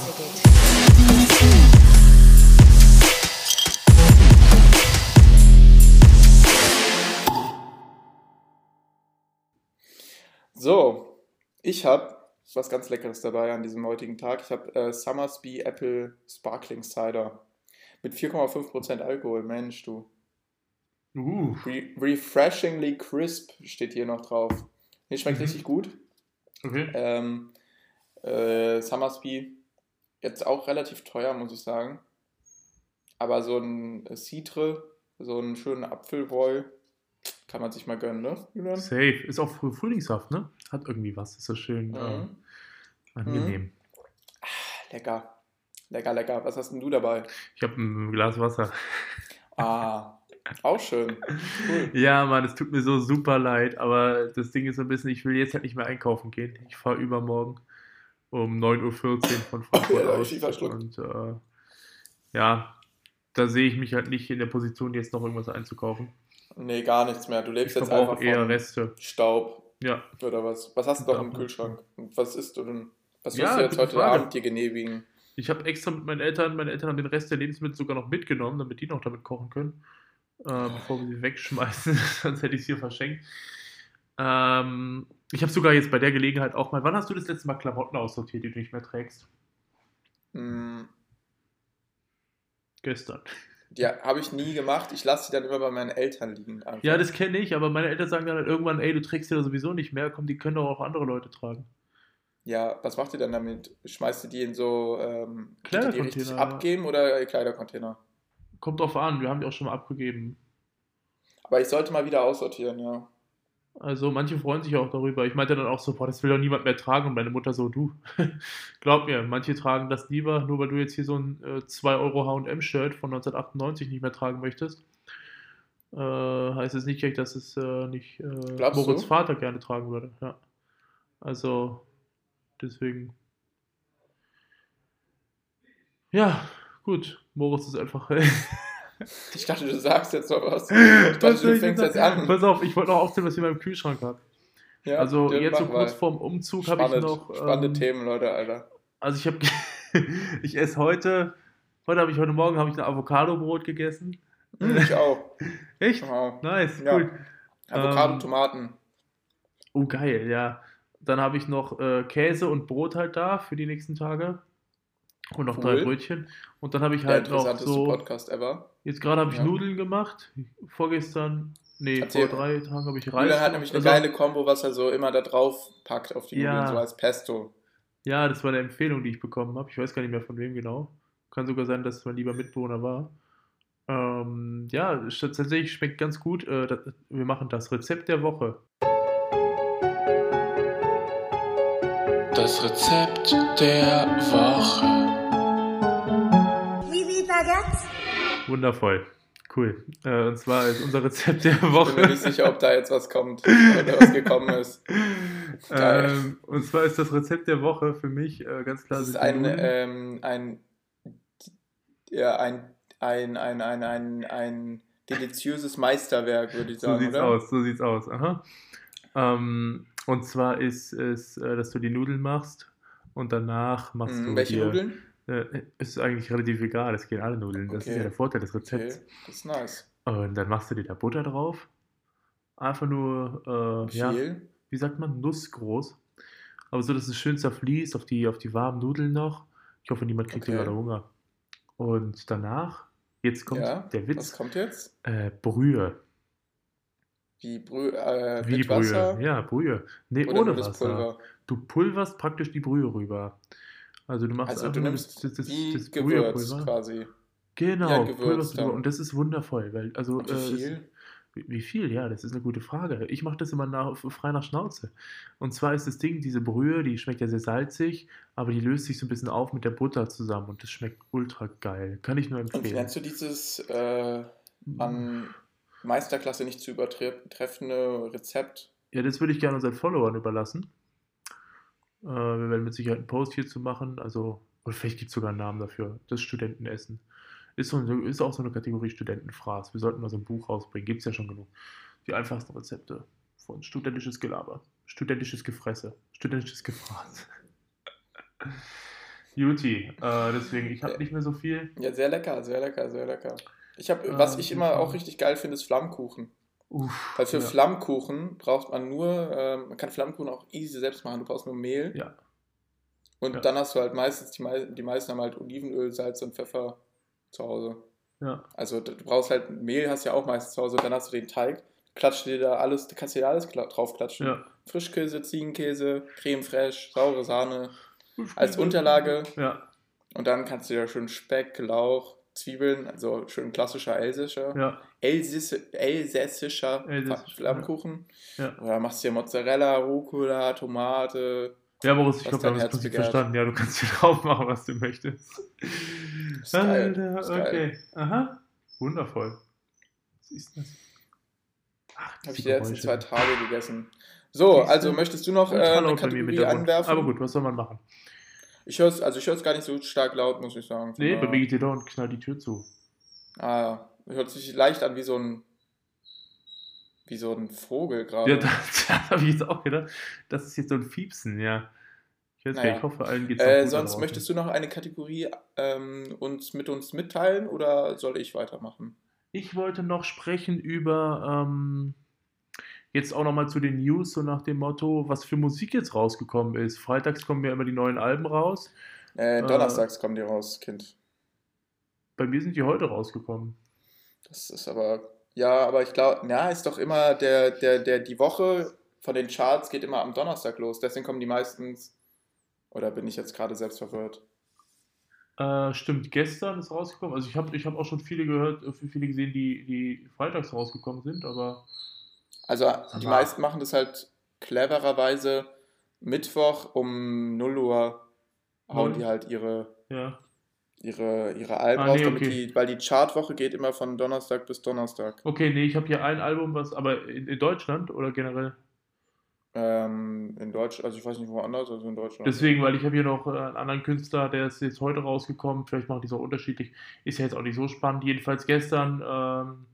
So, ich habe was ganz Leckeres dabei an diesem heutigen Tag. Ich habe äh, Summersby Apple Sparkling Cider mit 4,5% Alkohol. Mensch, du. Uh, Re refreshingly crisp steht hier noch drauf. Hier schmeckt Mhm. richtig gut. okay. Ähm, äh, Summersby jetzt auch relativ teuer, muss ich sagen. Aber so ein Citre, so einen schönen Apfelroll, kann man sich mal gönnen, ne, Julian? Safe. Ist auch Früh- Frühlingssaft, ne? Hat irgendwie was. Ist so schön äh, Mhm. angenehm. Lecker. Lecker, lecker. Was hast denn du dabei? Ich habe ein Glas Wasser. Ah, auch schön. Cool. Ja, Mann, es tut mir so super leid, aber das Ding ist so ein bisschen, ich will jetzt halt nicht mehr einkaufen gehen. Ich fahre übermorgen um 9.14 Uhr von [laughs] Frankfurt Ja, da hab aus. ich. Und äh, ja, da sehe ich mich halt nicht in der Position, jetzt noch irgendwas einzukaufen. Nee, gar nichts mehr. Du Ich lebst jetzt einfach eher von Reste. Staub Ja, oder was? Was hast du noch im Ja. Kühlschrank? Was isst du denn? Was Ja, wirst du jetzt heute Frage. Abend dir genehmigen? ich habe extra mit meinen Eltern, meine Eltern haben den Rest der Lebensmittel sogar noch mitgenommen, damit die noch damit kochen können, äh, bevor wir sie wegschmeißen. [laughs] Sonst hätte ich es hier verschenkt. Ähm, ich habe sogar jetzt bei der Gelegenheit auch mal. Wann hast du das letzte Mal Klamotten aussortiert, die du nicht mehr trägst? Hm, Gestern. ja, habe ich nie gemacht. Ich lasse die dann immer bei meinen Eltern liegen. Einfach. Ja, das kenne ich, aber meine Eltern sagen dann halt irgendwann, ey, du trägst ja sowieso nicht mehr, komm, die können doch auch andere Leute tragen. Ja, was macht ihr dann damit? Schmeißt ihr die in so ähm, ihr die richtig Kleidercontainer. abgeben oder Kleidercontainer? Kommt drauf an, wir haben die auch schon mal abgegeben. Aber ich sollte mal wieder aussortieren, ja. Also manche freuen sich auch darüber. Ich meinte dann auch so, boah, das will doch niemand mehr tragen. Und meine Mutter so, du, [laughs] glaub mir, manche tragen das lieber, nur weil du jetzt hier so ein äh, 2 Euro H&M-Shirt von 1998 nicht mehr tragen möchtest. Äh, heißt es nicht dass es äh, nicht äh, Moritz du? Vater gerne tragen würde. Ja. Also, deswegen. Ja, gut. Moritz ist einfach. [laughs] Ich dachte, du sagst jetzt noch was. Ich dachte, du fängst jetzt an. Pass auf, ich wollte noch aufzählen, was ich in meinem Kühlschrank habe. Ja, also jetzt so kurz vorm Umzug habe ich noch. spannende ähm, Themen, Leute, Alter. Also ich habe, [laughs] ich esse heute, heute habe ich heute Morgen habe ich ein Avocado-Brot gegessen. Hm, ich auch. [laughs] Echt? Wow. Nice, Ja. cool. Avocado, Ähm, Tomaten. Oh geil, ja. Dann habe ich noch äh, Käse und Brot halt da für die nächsten Tage und noch drei Cool. Brötchen. Und dann habe ich halt noch interessanteste so. Podcast ever. Jetzt gerade habe ich Ja. Nudeln gemacht. Vorgestern, nee, Erzähl. vor drei Tagen habe ich Reis. Julian hat nämlich eine Also- geile Kombo, was er so immer da drauf packt auf die Ja. Nudeln, so als Pesto. Ja, das war eine Empfehlung, die ich bekommen habe. Ich weiß gar nicht mehr von wem genau. Kann sogar sein, dass es mein lieber Mitbewohner war. Ähm, ja, tatsächlich schmeckt ganz gut. Äh, wir machen das Rezept der Woche. Das Rezept der Woche. Oui, baguette. Wundervoll. Cool. Äh, und zwar ist unser Rezept der Ich bin mir Woche. nicht sicher, ob da jetzt was kommt oder was gekommen ist. [laughs] Geil. ähm, und zwar ist das Rezept der Woche für mich äh, ganz klar. Das ist ein, ähm, ein, ja, ein, ein, ein, ein, ein, ein deliziöses Meisterwerk, würde ich so sagen, sieht's oder? aus, so sieht's aus. Aha. Ähm, und zwar ist es, äh, dass du die Nudeln machst und danach machst Hm, du welche dir, Nudeln? Äh, ist eigentlich relativ egal, es gehen alle Nudeln. Das ist Okay. ja der Vorteil des Okay, Rezepts. das ist nice. Und dann machst du dir da Butter drauf. Einfach nur, äh, ja, wie sagt man, nussgroß. Aber so, dass es schön zerfließt auf die, auf die warmen Nudeln noch. Ich hoffe, niemand kriegt Okay. gerade Hunger. Und danach, jetzt kommt Ja, der Was Witz, kommt jetzt? äh, Brühe. Wie Brühe, äh, Wie mit Brühe? Wasser? Ja, Brühe. Nee, Oder ohne Wasser. Pulver? Du pulverst praktisch die Brühe rüber. Also du machst Also du nimmst das, das, das Gewürz Brühepulver. quasi. Genau, Ja, pulverst du. Und das ist wundervoll, weil also Und äh, wie es- viel? Wie wie viel? Ja, das ist eine gute Frage. Ich mache das immer nach, frei nach Schnauze. Und zwar ist das Ding, diese Brühe, die schmeckt ja sehr salzig, aber die löst sich so ein bisschen auf mit der Butter zusammen und das schmeckt ultra geil. Kann ich nur Und wie empfehlen. nennst du dieses äh, an Meisterklasse nicht zu übertreffende Rezept? Ja, das würde ich gerne unseren Followern überlassen. Äh, wir werden mit Sicherheit einen Post hierzu machen. Also, oder vielleicht gibt es sogar einen Namen dafür. Das Studentenessen. Ist, so, eine- ist auch so eine Kategorie Studentenfraß. Wir sollten mal so ein Buch rausbringen. Gibt es ja schon genug. Die einfachsten Rezepte von studentisches Gelaber. Studentisches Gefresse. Studentisches Gefraß. [laughs] Juti, äh, deswegen, ich habe nicht mehr so viel. Ja, sehr lecker, sehr lecker, sehr lecker. Ich habe, Ah, was ich immer auch richtig geil finde, ist Flammkuchen. Uff, Weil für ja. Flammkuchen braucht man nur, ähm, man kann Flammkuchen auch easy selbst machen. Du brauchst nur Mehl Ja, und Ja. dann hast du halt meistens, die, die meisten haben halt Olivenöl, Salz und Pfeffer zu Hause. ja. Also du brauchst halt Mehl, hast ja auch meistens zu Hause, dann hast du den Teig, klatscht dir da alles, du kannst dir da alles kla- draufklatschen. ja. Frischkäse, Ziegenkäse, Creme fraiche, saure Sahne als Unterlage Ja, und dann kannst du dir schön Speck, Lauch, Zwiebeln, also schön klassischer elsässischer, ja, Elsäss- elsässischer Elsässisch, Flammkuchen. ja. Oder machst dir Mozzarella, Rucola, Tomate. Ja, Boris, ich glaube, wir haben das Prinzip verstanden. Ja, du kannst hier [laughs] drauf machen, was du möchtest. Ist Alter, ist okay. Aha. Wundervoll. Was ist das? Ach, Habe ich die letzten zwei Tage gegessen. So, also möchtest du noch äh, eine Kategorie anwerfen? Aber gut, was soll man machen? Ich höre es also ich hör's gar nicht so stark laut, muss ich sagen. Nee, Ja. bei mir geht die da und knallt die Tür zu. Ah, hört sich leicht an wie so ein wie so ein Vogel gerade. Ja, [laughs] das, das habe ich jetzt auch gedacht. Das ist jetzt so ein Fiepsen, ja. Ich weiß Naja. ich hoffe, allen geht's äh, sonst möchtest du noch eine Kategorie ähm, uns mit uns mitteilen oder soll ich weitermachen? Ich wollte noch sprechen über ähm, jetzt auch nochmal zu den News, so nach dem Motto, was für Musik jetzt rausgekommen ist. Freitags kommen ja immer die neuen Alben raus. Äh, Äh. donnerstags kommen die raus, Kind. Bei mir sind die heute rausgekommen. Das ist aber, ja, aber ich glaube, ja, ist doch immer der, der, der, die Woche von den Charts geht immer am Donnerstag los. Deswegen kommen die meistens, oder bin ich jetzt gerade selbst verwirrt? Äh, stimmt, gestern ist rausgekommen. Also ich habe ich hab auch schon viele gehört, äh, viele gesehen, die, die freitags rausgekommen sind, aber Also die mal. meisten machen das halt clevererweise Mittwoch um 0 Uhr hauen die halt ihre, ja. ihre, ihre Alben Ah, raus, nee, damit okay. die, weil die Chartwoche geht immer von Donnerstag bis Donnerstag. Okay, nee, ich habe hier ein Album, was, aber in, in Deutschland oder generell? Ähm, in Deutsch, also ich weiß nicht woanders, also in Deutschland. Deswegen, weil ich habe hier noch äh, einen anderen Künstler, der ist jetzt heute rausgekommen. Vielleicht machen die es auch unterschiedlich. Ist ja jetzt auch nicht so spannend. Jedenfalls gestern ähm,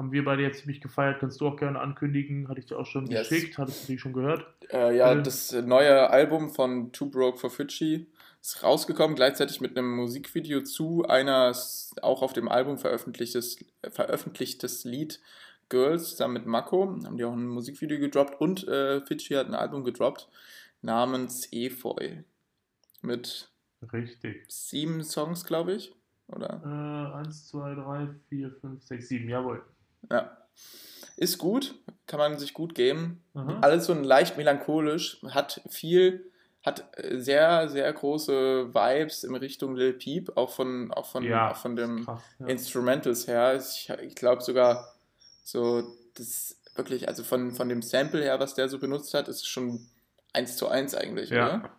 haben wir beide jetzt ziemlich gefeiert. Kannst du auch gerne ankündigen. Hatte ich dir auch schon Yes. geschickt. Hattest du die schon gehört? Äh, ja, Äh. das neue Album von Too Broke for Fuji ist rausgekommen, gleichzeitig mit einem Musikvideo zu einer auch auf dem Album veröffentlichtes, veröffentlichtes Lied Girls zusammen mit Mako. Haben die auch ein Musikvideo gedroppt und äh, Fidschi hat ein Album gedroppt namens Efeu. Mit Richtig. sieben Songs, glaube ich. Oder? Äh, eins, zwei, drei, vier, fünf, sechs, sieben. Jawohl. Ja. Ist gut, kann man sich gut geben. Aha. Alles so ein leicht melancholisch, hat viel, hat äh, sehr, sehr große Vibes in Richtung Lil Peep, auch von, auch von, Ja, auch von dem Krass. Ja. Instrumentals her. Ich, ich glaube sogar so, das wirklich, also von, von dem Sample her, was der so benutzt hat, ist schon eins zu eins eigentlich, Ja. oder?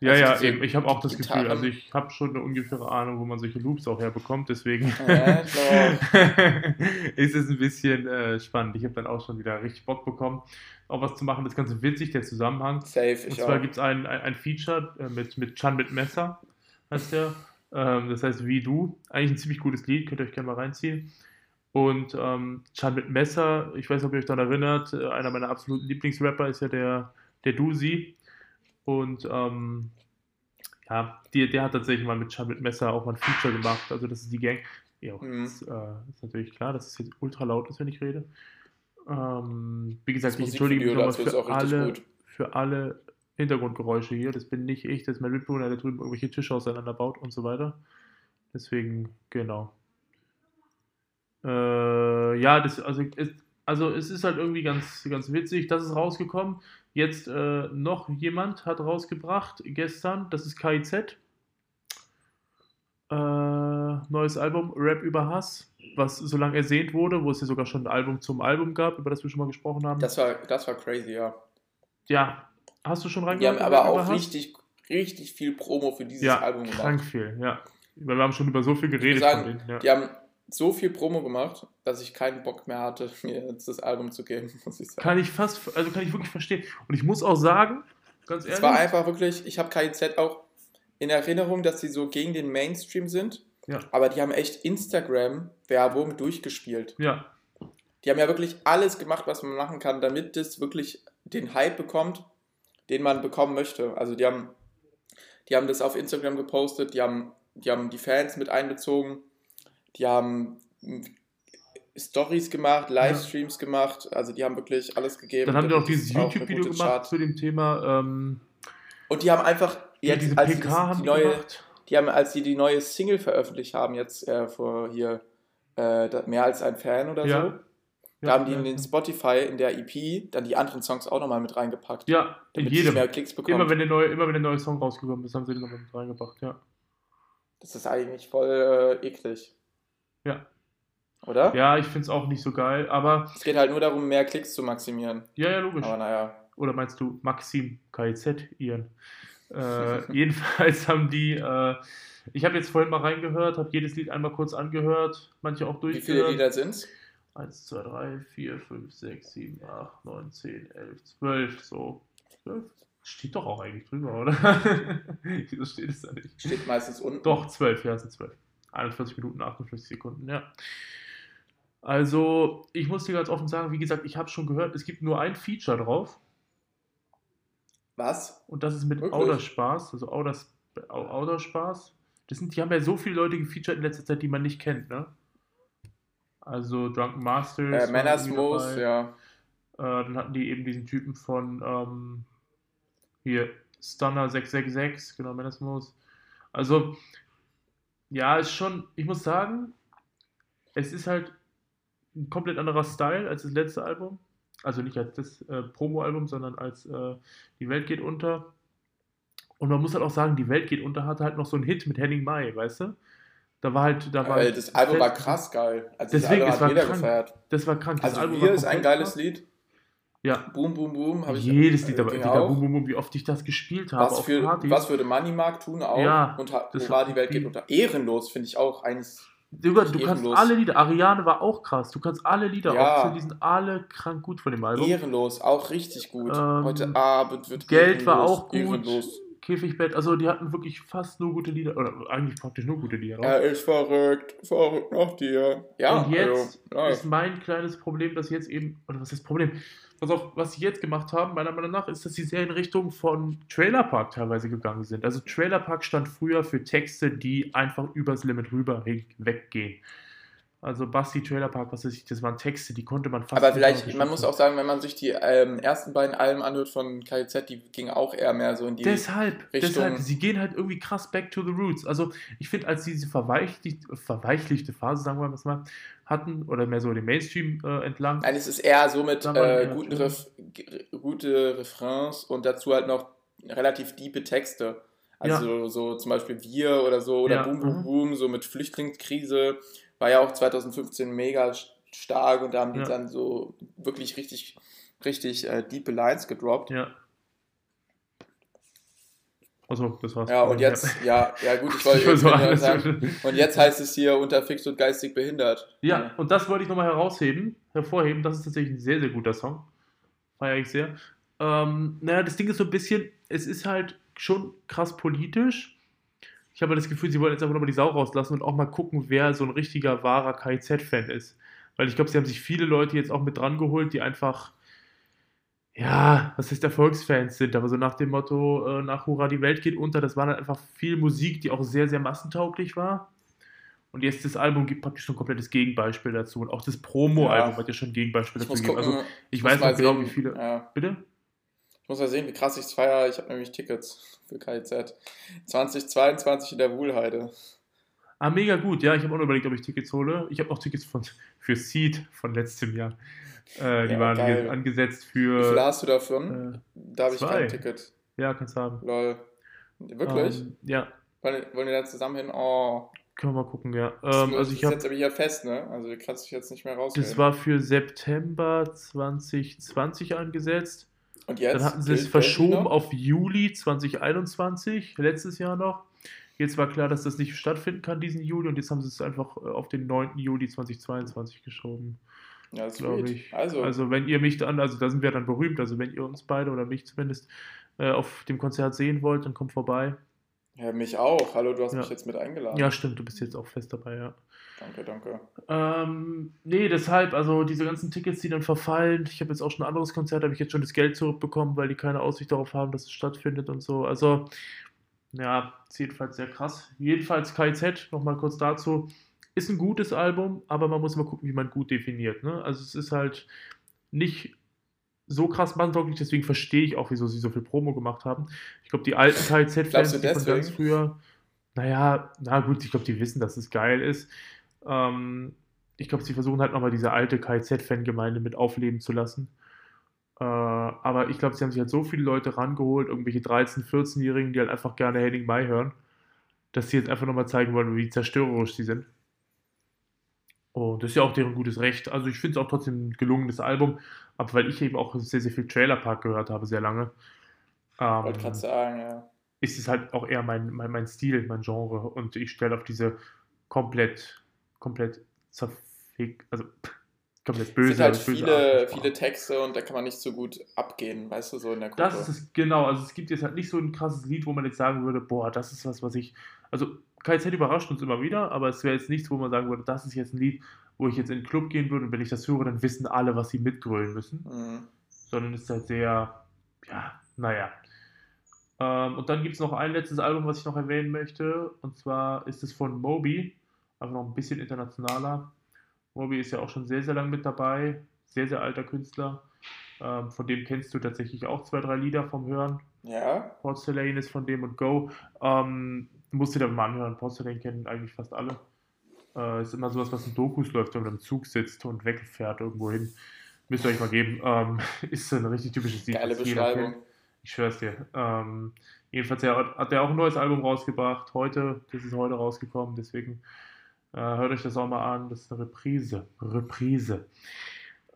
Ja, Also ja, eben. Ich habe auch das Gefühl, Gitarren. also ich habe schon eine ungefähre Ahnung, wo man solche Loops auch herbekommt, deswegen Ja, [laughs] ist es ein bisschen äh, spannend. Ich habe dann auch schon wieder richtig Bock bekommen, auch was zu machen. Das ist ganz witzig, der Zusammenhang. Safe, Und ich zwar auch. gibt es ein, ein, ein Feature äh, mit, mit Chan mit Messer, heißt der. Ähm, das heißt Wie Du. Eigentlich ein ziemlich gutes Lied, könnt ihr euch gerne mal reinziehen. Und ähm, Chan mit Messer, ich weiß nicht, ob ihr euch daran erinnert, äh, einer meiner absoluten Lieblingsrapper ist ja der, der Dusi. Und ähm, ja, der, der hat tatsächlich mal mit mit Messer auch mal ein Feature gemacht. Also das ist die Gang. Ja, Mhm. das, äh, ist natürlich klar, dass es jetzt ultra laut ist, wenn ich rede. Ähm, wie gesagt, Das ich entschuldige mich nochmal ist für alle, gut. für alle Hintergrundgeräusche hier. Das bin nicht ich, das ist mein Mitbewohner, der drüben irgendwelche Tische auseinanderbaut und so weiter. Deswegen, genau. Äh, ja, das, also, es, also es ist halt irgendwie ganz, ganz witzig. Das ist rausgekommen. Jetzt äh, noch jemand hat rausgebracht gestern, das ist KIZ. Äh, neues Album, Rap über Hass, was so lange ersehnt wurde, wo es ja sogar schon ein Album zum Album gab, über das wir schon mal gesprochen haben. Das war, das war crazy, ja. ja, hast du schon Die reingehört? haben aber Rap auch richtig, richtig viel Promo für dieses ja, Album gemacht. krank viel, ja. Weil wir haben schon über so viel geredet sagen, von denen. Ja. Die haben so viel Promo gemacht, dass ich keinen Bock mehr hatte, [laughs] mir jetzt das Album zu geben, [laughs] muss ich sagen. Kann ich fast, also kann ich wirklich verstehen. Und ich muss auch sagen, ganz ehrlich, Es war einfach wirklich, ich habe KIZ auch in Erinnerung, dass sie so gegen den Mainstream sind, Ja. aber die haben echt Instagram-Werbung durchgespielt. ja, Die haben ja wirklich alles gemacht, was man machen kann, damit das wirklich den Hype bekommt, den man bekommen möchte. Also die haben, die haben das auf Instagram gepostet, die haben, die haben die Fans mit einbezogen, die haben mm, Stories gemacht, Livestreams gemacht, also die haben wirklich alles gegeben. dann haben die auch dieses YouTube-Video gemacht Chart- zu dem Thema, ähm, Und die haben einfach ja, jetzt, als PK das, haben die die neue, gemacht. die haben, als sie die neue Single veröffentlicht haben, jetzt äh, vor hier äh, mehr als ein Fan oder Ja. so, da Ja, haben die ja, in den ja. Spotify in der EP dann die anderen Songs auch nochmal mit reingepackt. Ja, in jedem. mehr Klicks bekommt. Immer wenn, der neue, immer wenn der neue Song rausgekommen ist, haben sie den nochmal mit reingebracht, ja. Das ist eigentlich voll äh, eklig. Ja. Oder? Ja, ich finde es auch nicht so geil, aber Es geht halt nur darum, mehr Klicks zu maximieren. ja, ja, logisch. Aber naja. Oder meinst du Maxim KIZ, Ian? Äh, [laughs] jedenfalls haben die, äh, ich habe jetzt vorhin mal reingehört, habe jedes Lied einmal kurz angehört, manche auch Wie viele durchgehört. Lieder sind's? 1, 2, 3, 4, 5, 6, 7, 8, 9, 10, 11, 12, so. 12? Steht doch auch eigentlich drüber, oder? [laughs] Wieso steht es da nicht? Steht meistens unten. Doch, 12, ja, es sind 12. 41 Minuten, 58 Sekunden, ja. Also, ich muss dir ganz offen sagen, wie gesagt, ich habe schon gehört, es gibt nur ein Feature drauf Was? und das ist mit Wirklich? Outer Spaß, also Outer, Spaß. Das sind, die haben ja so viele Leute gefeatured in letzter Zeit, die man nicht kennt, ne? Also Drunken Masters. Äh, Moos, ja. Äh, dann hatten die eben diesen Typen von ähm, hier Stunner 666, genau, Menesmos. Also, ja, ist schon, ich muss sagen, es ist halt ein komplett anderer Style als das letzte Album. Also nicht als das äh, Promo-Album, sondern als äh, Die Welt geht unter. Und man muss halt auch sagen, Die Welt geht unter hatte halt noch so einen Hit mit Henning Mai, weißt du? Da war halt, da war Äh, halt das Album war krass geil. Also Deswegen, das es Album war hat jeder krank. gefeiert. Das war krank. Das Also Album Wir war ist ein geiles krass. Lied. Ja, Boom, boom, boom. Hab jedes äh, Lied, aber ging Digga, boom, boom, boom, wie oft ich das gespielt habe Was, für, was würde Moneymark tun auch? Ja, und wo war war die Welt geht unter? Ehrenlos finde ich auch eines. Digga, du kannst ehrenlos. alle Lieder, Ariane war auch krass, du kannst alle Lieder Ja. aufzählen, die sind alle krank gut von dem Album. Ehrenlos, auch richtig gut. Ähm, Heute Abend wird Geld war ehrenlos, auch gut, Ehrenlos. Käfigbett, also die hatten wirklich fast nur gute Lieder, oder eigentlich praktisch nur gute Lieder. Er ist verrückt, verrückt nach dir. Ja, Und jetzt also, ja. ist mein kleines Problem, dass jetzt eben, oder was ist das Problem? Pass auf, was sie jetzt gemacht haben, meiner Meinung nach, ist, dass sie sehr in Richtung von Trailer Park teilweise gegangen sind. Also Trailer Park stand früher für Texte, die einfach übers Limit rüber weggehen. Also Basti Trailer Park, was weiß ich, das waren Texte, die konnte man fast Aber vielleicht, man muss auch sagen, wenn man sich die ähm, ersten beiden Alben anhört von KIZ, die gingen auch eher mehr so in die. Deshalb, Richtung- deshalb, sie gehen halt irgendwie krass back to the roots. Also ich finde, als sie diese verweichlicht, verweichlichte Phase, sagen wir mal, hatten, oder mehr so den Mainstream äh, entlang, Nein, es ist eher so mit äh, guten. Ref gute Refrains und dazu halt noch relativ diepe Texte. Also so zum Beispiel Wir oder so oder Ja, Boom Boom mhm. Boom, so mit Flüchtlingskrise, war ja auch 2015 mega stark und da haben die Ja. dann so wirklich richtig, richtig äh, diepe Lines gedroppt. ja. Also, das war's. Ja, und jetzt, ja, ja gut, ich [laughs] wollte so sagen, und jetzt heißt es hier unter fix und geistig behindert. Ja, und das wollte ich nochmal herausheben, hervorheben. Das ist tatsächlich ein sehr, sehr guter Song. Feiere ich sehr. Ähm, naja, das Ding ist so ein bisschen, es ist halt schon krass politisch. Ich habe das Gefühl, sie wollen jetzt einfach nochmal die Sau rauslassen und auch mal gucken, wer so ein richtiger, wahrer KIZ-Fan ist. Weil ich glaube, sie haben sich viele Leute jetzt auch mit dran geholt, die einfach, ja, was heißt Erfolgsfans sind, aber so nach dem Motto, äh, nach Hurra, die Welt geht unter, das war dann einfach viel Musik, die auch sehr, sehr massentauglich war. Und jetzt das Album gibt praktisch schon ein komplettes Gegenbeispiel dazu. Und auch das Promo-Album Ja. hat ja schon ein Gegenbeispiel dazu gegeben. Also, ich weiß mal noch genau, wie viele. Ja, Bitte? Ich muss mal sehen, wie krass ich es feiere. Ich habe nämlich Tickets für KIZ. 2022 in der Wuhlheide. Ah, mega gut. Ja, ich habe auch noch überlegt, ob ich Tickets hole. Ich habe auch Tickets von, für Seed von letztem Jahr. Äh, die Ja, waren geil. ge- angesetzt Wie viel für. hast du davon? Äh, da habe ich kein Ticket. ja, kannst du haben. Lol. Wirklich? Ähm, ja, wollen, wollen wir da zusammen hin? Oh. können wir mal gucken, ja. Das Ähm, also ist ich habe jetzt aber hier fest, ne? Also du kannst dich jetzt nicht mehr rausreden. Das war für September 2020 angesetzt. Und jetzt? Dann hatten sie es verschoben auf Juli 2021, letztes Jahr noch. Jetzt war klar, dass das nicht stattfinden kann diesen Juli und jetzt haben sie es einfach äh, auf den 9. Juli 2022 geschoben, Ja, das ist glaube ich. Also, Also wenn ihr mich dann, also da sind wir dann berühmt, also wenn ihr uns beide oder mich zumindest äh, auf dem Konzert sehen wollt, dann kommt vorbei. ja, mich auch. Hallo, du hast Ja. mich jetzt mit eingeladen. Ja, stimmt, du bist jetzt auch fest dabei, ja. Danke, danke. Ähm, nee, deshalb, also diese ganzen Tickets, die dann verfallen. Ich habe jetzt auch schon ein anderes Konzert, habe ich jetzt schon das Geld zurückbekommen, weil die keine Aussicht darauf haben, dass es stattfindet und so. Also, ja, ist jedenfalls sehr krass. Jedenfalls KZ, nochmal kurz dazu, ist ein gutes Album, aber man muss mal gucken, wie man gut definiert. Ne? Also es ist halt nicht so krass massentauglich, deswegen verstehe ich auch, wieso sie so viel Promo gemacht haben. Ich glaube, die alten KZ-Fans, von ganz früher, naja, na gut, ich glaube, die wissen, dass es geil ist. Ähm, ich glaube, sie versuchen halt nochmal diese alte KZ-Fangemeinde mit aufleben zu lassen. Äh, aber ich glaube, sie haben sich halt so viele Leute rangeholt, irgendwelche 13-, 14-Jährigen, die halt einfach gerne Henning Mai hören, dass sie jetzt einfach nochmal zeigen wollen, wie zerstörerisch sie sind. Und das ist ja auch deren gutes Recht. Also ich finde es auch trotzdem ein gelungenes Album, aber weil ich eben auch sehr, sehr viel Trailer Park gehört habe, sehr lange, ähm, Wollte gerade sagen, ja. ist es halt auch eher mein, mein, mein Stil, mein Genre. Und ich stelle auf diese komplett, komplett zerfickt, also komplett Es böse, sind halt böse viele, Sprache. viele Texte und da kann man nicht so gut abgehen, weißt du, so in der Gruppe. Das ist es, genau. Also es gibt jetzt halt nicht so ein krasses Lied, wo man jetzt sagen würde, boah, das ist was, was ich. Also KZ überrascht uns immer wieder, aber es wäre jetzt nichts, wo man sagen würde, das ist jetzt ein Lied, wo ich jetzt in den Club gehen würde und wenn ich das höre, dann wissen alle, was sie mitgrölen müssen. Mhm. Sondern es ist halt sehr, ja, naja. Ähm, und dann gibt es noch ein letztes Album, was ich noch erwähnen möchte. Und zwar ist es von Moby. Einfach noch ein bisschen internationaler. Moby ist ja auch schon sehr, sehr lang mit dabei. Sehr, sehr alter Künstler. Ähm, von dem kennst du tatsächlich auch zwei, drei Lieder vom Hören. Ja, Porcelain ist von dem und Go. Ähm, musst du dir mal anhören. Porcelain kennen eigentlich fast alle. Äh, ist immer sowas, was in Dokus läuft, wenn man im Zug sitzt und wegfährt irgendwo hin. Müsst ihr euch mal geben. Ähm, [laughs] ist ein richtig typisches Lied. geile Beschreibung. Ich schwör's dir. Ähm, jedenfalls ja, hat er auch ein neues Album rausgebracht. Heute, das ist heute rausgekommen. Deswegen äh, hört euch das auch mal an. Das ist eine Reprise. Reprise.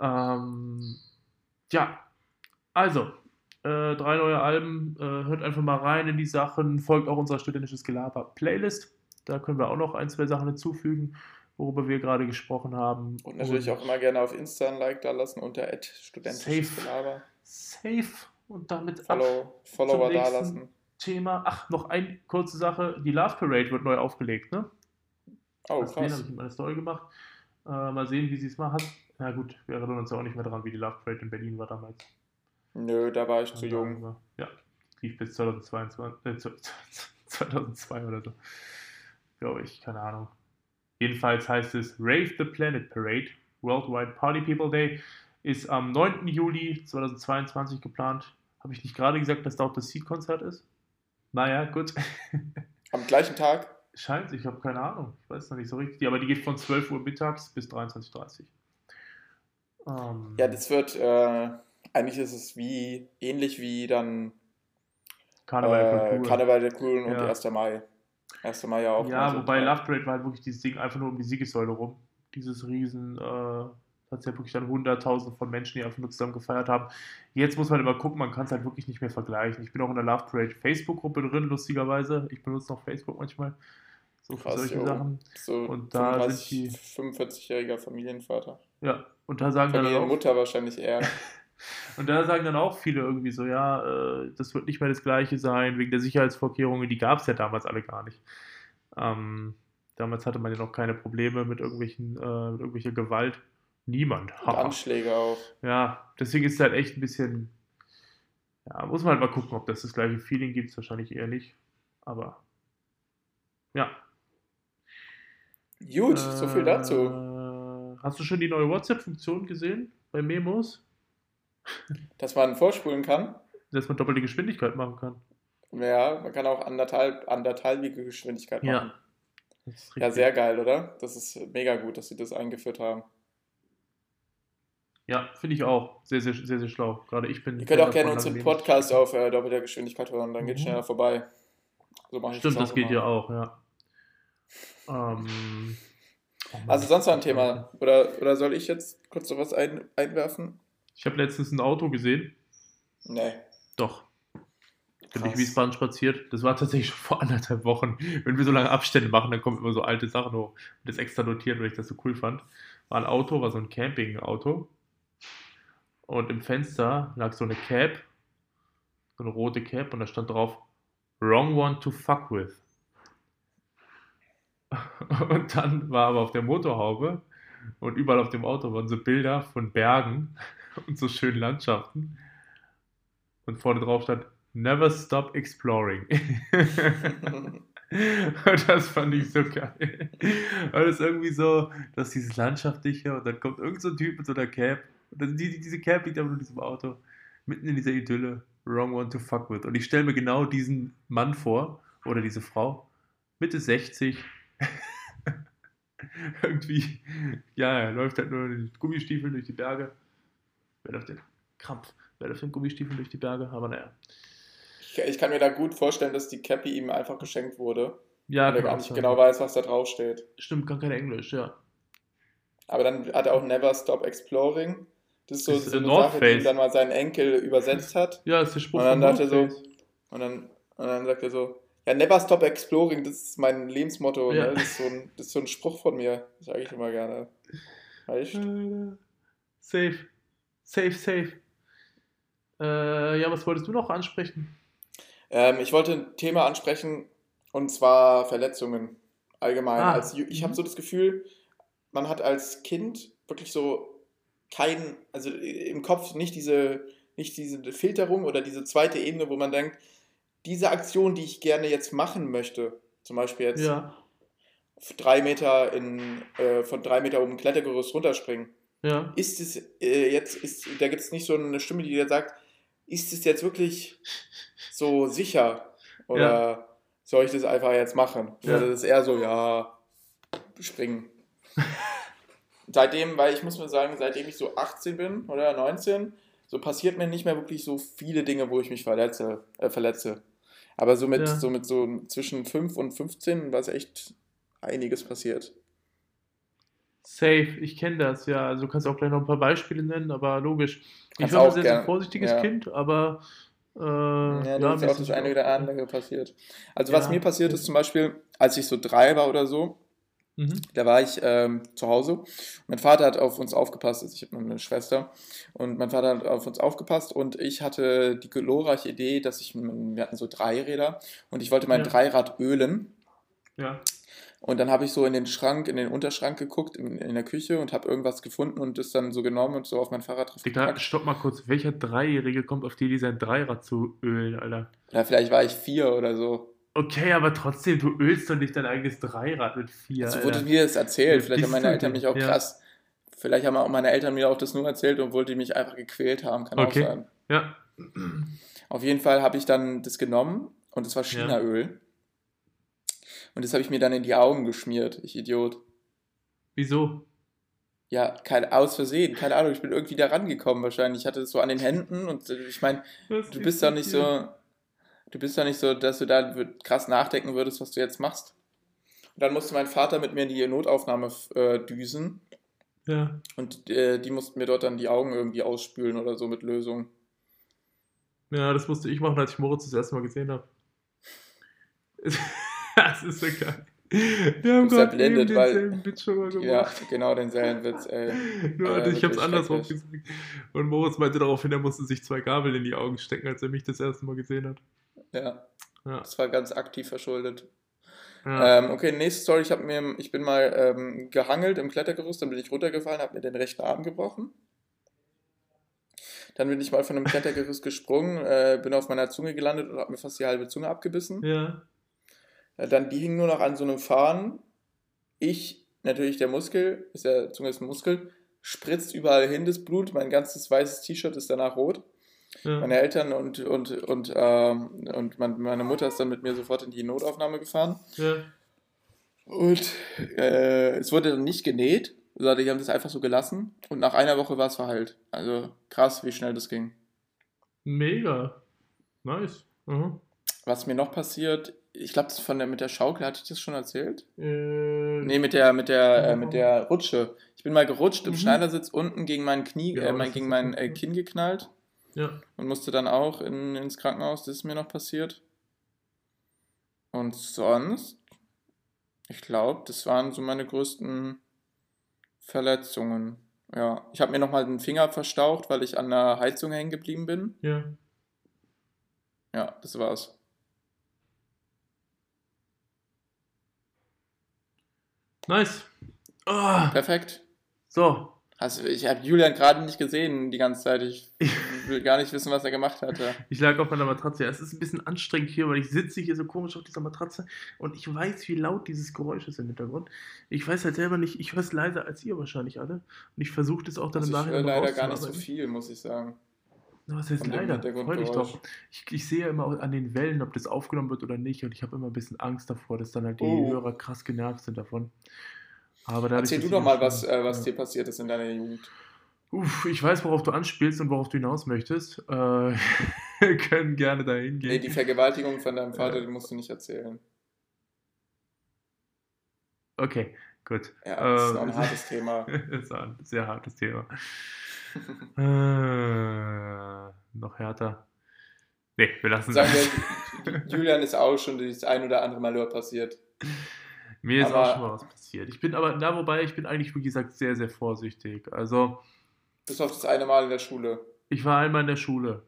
Ähm, ja, also, äh, drei neue Alben. Äh, hört einfach mal rein in die Sachen. Folgt auch unserer studentisches Gelaber-Playlist. Da können wir auch noch ein, zwei Sachen hinzufügen, worüber wir gerade gesprochen haben. Und natürlich auch immer gerne auf Insta ein Like da lassen unter studentisches Safe. Gelaber. safe und damit Follow, Follower da lassen. Thema. Ach, noch eine kurze Sache. Die Love Parade wird neu aufgelegt, ne? Oh, krass. habe ich in meiner Story gemacht. Äh, mal sehen, wie sie es mal hat. Na gut, wir erinnern uns ja auch nicht mehr daran, wie die Love Parade in Berlin war damals. Nö, da war ich zu Und jung. dann, Ja, lief bis 2022, äh, 2002 [laughs] oder so. Glaube ich, keine Ahnung. Jedenfalls heißt es Rave the Planet Parade, Worldwide Party People Day, ist am 9. Juli 2022 geplant. Habe ich nicht gerade gesagt, dass da auch das Seed-Konzert ist? Naja, gut. [laughs] Am gleichen Tag? Scheint, ich habe keine Ahnung. Ich weiß noch nicht so richtig. Aber die geht von 12 Uhr mittags bis 23.30 Uhr. Ähm, Ja, das wird, äh, eigentlich ist es wie, ähnlich wie dann Karneval der äh. Karneval der Coolen und Ja. 1. Mai. 1. Mai ja auch. Ja, so wobei. Love Parade war halt wirklich dieses Ding einfach nur um die Siegessäule rum. Dieses riesen, äh, hat ja wirklich dann hunderttausend von Menschen, die einfach nur zusammen gefeiert haben. Jetzt muss man immer gucken, man kann es halt wirklich nicht mehr vergleichen. Ich bin auch in der Love Parade Facebook-Gruppe drin, lustigerweise. Ich benutze noch Facebook manchmal. So für Krass, solche jo. Sachen. So Und da sind 35, 45-jähriger Familienvater. Ja, und da sagen dann auch, Familienmutter wahrscheinlich eher. [laughs] und da sagen dann auch viele irgendwie so, ja, äh, das wird nicht mehr das gleiche sein, wegen der Sicherheitsvorkehrungen, die gab es ja damals alle gar nicht. Ähm, damals hatte man ja noch keine Probleme mit irgendwelchen, äh, mit irgendwelcher Gewalt. Niemand. Anschläge auch. Ja, deswegen ist es halt echt ein bisschen. Ja, muss man halt mal gucken, ob das das gleiche Feeling gibt. Wahrscheinlich eher nicht. Aber. Ja. Gut, so viel dazu. Äh, Hast du schon die neue WhatsApp-Funktion gesehen bei Memos? [laughs] Dass man vorspulen kann. Dass man doppelte Geschwindigkeit machen kann. Ja, man kann auch anderthalb, anderthalbige Geschwindigkeit machen. Ja, richtig. sehr geil, oder? Das ist mega gut, dass sie das eingeführt haben. Ja, finde ich auch. Sehr, sehr, sehr, sehr schlau. Gerade ich bin. Ihr könnt auch gerne davon, unseren Podcast auf äh, doppelter Geschwindigkeit hören, dann geht Mhm. schneller vorbei. So mache ich Stimmt, das auch geht ja auch, ja. Ähm, oh. Also sonst noch ein Thema. Oder, oder soll ich jetzt kurz noch was ein, einwerfen? Ich habe letztens ein Auto gesehen. Nee. Doch. Bin ich Wiesbaden spaziert. Das war tatsächlich schon vor anderthalb Wochen. Wenn wir so lange Abstände machen, dann kommen immer so alte Sachen hoch. Und das extra notiert, weil ich das so cool fand. War ein Auto, war so ein Camping-Auto. Und im Fenster lag so eine Cap, so eine rote Cap, und da stand drauf: Wrong one to fuck with. [laughs] Und dann war aber auf der Motorhaube und überall auf dem Auto waren so Bilder von Bergen [laughs] und so schönen Landschaften. Und vorne drauf stand Never stop exploring. [laughs] das fand ich so geil. Weil es irgendwie so, dass dieses Landschaftliche und dann kommt irgend so Typ mit so einer Cap. Und dann die, diese Cap liegt aber in diesem Auto. Mitten in dieser Idylle. Wrong one to fuck with. Und ich stelle mir genau diesen Mann vor, oder diese Frau, Mitte 60. [laughs] irgendwie, ja, er läuft halt nur in den Gummistiefeln durch die Berge. Wer läuft denn? Krampf. Wer läuft in Gummistiefeln durch die Berge? Aber naja. Ich, ich kann mir da gut vorstellen, dass die Cappy ihm einfach geschenkt wurde. Ja, und er gar nicht sein. genau weiß, was da drauf steht. Stimmt, kann kein Englisch, ja. Aber dann hat er auch Never Stop Exploring. Das ist so, Das so eine North Sache, die Face. dann mal sein Enkel übersetzt hat. Ja, das ist der Spruch Und dann von dachte er so, North und dann, und dann sagt er so, ja, Never Stop Exploring, das ist mein Lebensmotto. Ja. Ne? Das, ist so ein, das ist so ein Spruch von mir. Sage ich immer gerne. Weißt? Äh, Safe. Safe, safe. Äh, ja, was wolltest du noch ansprechen? Ähm, ich wollte ein Thema ansprechen, und zwar Verletzungen allgemein. Ah. Als, ich habe so das Gefühl, man hat als Kind wirklich so kein, also im Kopf nicht diese, nicht diese Filterung oder diese zweite Ebene, wo man denkt, diese Aktion, die ich gerne jetzt machen möchte, zum Beispiel jetzt Ja, drei Meter in, äh, von drei Meter oben Klettergerüst runterspringen, ja. ist es äh, jetzt, ist, da gibt es nicht so eine Stimme, die dir sagt, ist es jetzt wirklich so sicher? Oder soll ich das einfach jetzt machen? Ja. Oder das ist eher so, ja, springen. [laughs] seitdem, weil ich muss mir sagen, seitdem ich so 18 bin oder 19, so passiert mir nicht mehr wirklich so viele Dinge, wo ich mich verletze. Äh, verletze. Aber so mit, Ja. so mit so zwischen 5 und 15 war es echt einiges passiert. Safe, ich kenne das, ja. Also du kannst auch gleich noch ein paar Beispiele nennen, aber logisch. Ich war ein sehr, sehr vorsichtiges ja. Kind, aber äh, Ja, da ist mir auch ist das eine oder andere passiert. Also Ja. was mir passiert ist zum Beispiel, als ich so drei war oder so, Mhm. da war ich ähm, zu Hause. Mein Vater hat auf uns aufgepasst, also ich habe noch eine Schwester und mein Vater hat auf uns aufgepasst und ich hatte die glorreiche Idee, dass ich, wir hatten so Dreiräder und ich wollte mein Ja. Dreirad ölen Ja. und dann habe ich so in den Schrank, in den Unterschrank geguckt, in, in der Küche und habe irgendwas gefunden und das dann so genommen und so auf mein Fahrrad drauf Digga, stopp mal kurz. Welcher Dreijährige kommt auf die Idee, sein Dreirad zu ölen, Alter? Oder vielleicht war ich vier oder so. Okay, aber trotzdem, du ölst doch nicht dein eigenes Dreirad mit vier. so Alter. wurde mir das erzählt. Vielleicht haben meine Eltern mich auch Ja. krass. Vielleicht haben auch meine Eltern mir auch das nur erzählt, obwohl die mich einfach gequält haben. Kann Okay. auch sein. Ja. Auf jeden Fall habe ich dann das genommen und es war Chinaöl. Und das habe ich mir dann in die Augen geschmiert, ich Idiot. Wieso? Ja, kein, aus Versehen, keine Ahnung, ich bin irgendwie da rangekommen wahrscheinlich. Ich hatte es so an den Händen und äh, ich meine, du bist doch nicht so, du bist doch nicht so, dass du da krass nachdenken würdest, was du jetzt machst. Und dann musste mein Vater mit mir in die Notaufnahme äh, düsen. Ja. Und äh, die mussten mir dort dann die Augen irgendwie ausspülen oder so mit Lösung. Ja, das musste ich machen, als ich Moritz das erste Mal gesehen habe. [laughs] das ist so geil. Wir haben ja gerade blendet, eben weil- denselben Witz schon mal gemacht. Ja, genau denselben Witz, ey. Nur Ja, ich habe es wirklich andersrum gesagt. Und Moritz meinte daraufhin, er musste sich zwei Gabeln in die Augen stecken, als er mich das erste Mal gesehen hat. Ja, Ja. das war ganz aktiv verschuldet. ja. Ähm, okay, nächste Story. Ich, hab mir, ich bin mal ähm, gehangelt im Klettergerüst, dann bin ich runtergefallen, habe mir den rechten Arm gebrochen. Dann bin ich mal von einem Klettergerüst [laughs] gesprungen, äh, bin auf meiner Zunge gelandet und habe mir fast die halbe Zunge abgebissen. ja. Äh, Dann die hing nur noch an so einem Faden. Ich, natürlich der Muskel, ist ja, Zunge ist ein Muskel, spritzt überall hin das Blut. Mein ganzes weißes T-Shirt ist danach rot. Ja. Meine Eltern und, und, und, ähm, und mein, meine Mutter ist dann mit mir sofort in die Notaufnahme gefahren. ja. Und äh, es wurde dann nicht genäht, sondern die haben das einfach so gelassen. Und nach einer Woche war es verheilt. Also krass, wie schnell das ging. Mega. Nice. Mhm. Was mir noch passiert, ich glaube, von der mit der Schaukel, hatte ich das schon erzählt? Äh, Nee, mit der, mit der, äh, mit der Rutsche. Ich bin mal gerutscht im Mhm. Schneidersitz unten gegen mein Knie, Ja, äh, mein, gegen mein äh, ne? Kinn geknallt ja. und musste dann auch in, ins Krankenhaus. Das ist mir noch passiert. Und sonst, ich glaube, das waren so meine größten Verletzungen. Ja, ich habe mir nochmal den Finger verstaucht, weil ich an der Heizung hängen geblieben bin. Ja. Ja, das war's. Nice. Ah, Perfekt. so. Also ich habe Julian gerade nicht gesehen die ganze Zeit. Ich [laughs] will gar nicht wissen, was er gemacht hatte. Ich lag auf meiner Matratze. Ja, es ist ein bisschen anstrengend hier, weil ich sitze hier so komisch auf dieser Matratze und ich weiß, wie laut dieses Geräusch ist im Hintergrund. Ich weiß halt selber nicht, ich höre es leiser als ihr wahrscheinlich alle. Und ich versuche das auch dann Also im ich höre Nachhinein leider gar nicht so viel, muss ich sagen. Was heißt leider? Freu dich doch. Ich, ich sehe ja immer an den Wellen, ob das aufgenommen wird oder nicht. Und ich habe immer ein bisschen Angst davor, dass dann halt die Oh. Hörer krass genervt sind davon. Aber dadurch, Erzähl du doch mal, was, äh, was dir passiert ist in deiner Jugend. Uff, ich weiß, worauf du anspielst und worauf du hinaus möchtest. Äh, [laughs] wir können gerne dahin gehen. Nee, die Vergewaltigung von deinem Vater, die musst du nicht erzählen. Okay, gut. Ja, das ist Ähm, auch ein hartes Thema. das [laughs] ist ein sehr hartes Thema. [laughs] äh, noch härter. Nee, wir lassen es. Julian ist auch schon das ein oder andere Malheur passiert. Mir ist aber- auch schon mal was passiert. Ich bin aber, da wobei, ich bin eigentlich, wie gesagt, sehr, sehr vorsichtig. Also, Bis auf das eine Mal in der Schule. ich war einmal in der Schule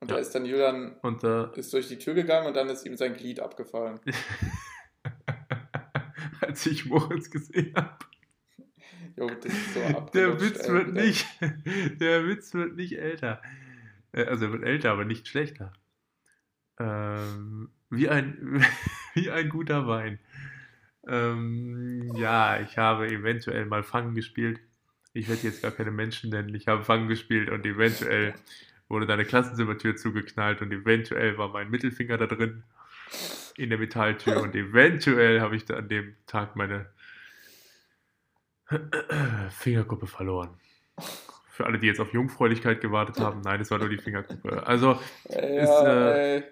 Und Ja. da ist dann Julian und äh, ist durch die Tür gegangen und dann ist ihm sein Glied abgefallen. [laughs] als ich Moritz gesehen habe, Jo, das ist so der Witz ey, wird wieder. nicht, [laughs] der Witz wird nicht älter. Äh, Also er wird älter, aber nicht schlechter. Ähm, wie ein, [laughs] [laughs] wie ein guter Wein. Ähm, ja, ich habe eventuell mal Fangen gespielt. Ich werde jetzt gar keine Menschen nennen. Ich habe Fangen gespielt und eventuell wurde deine Klassenzimmertür zugeknallt und eventuell war mein Mittelfinger da drin in der Metalltür und eventuell habe ich da an dem Tag meine [clears throat] Fingerkuppe verloren. Für alle, die jetzt auf Jungfräulichkeit gewartet haben, nein, es war nur die Fingerkuppe. Also, Ey, Ist, ja, äh,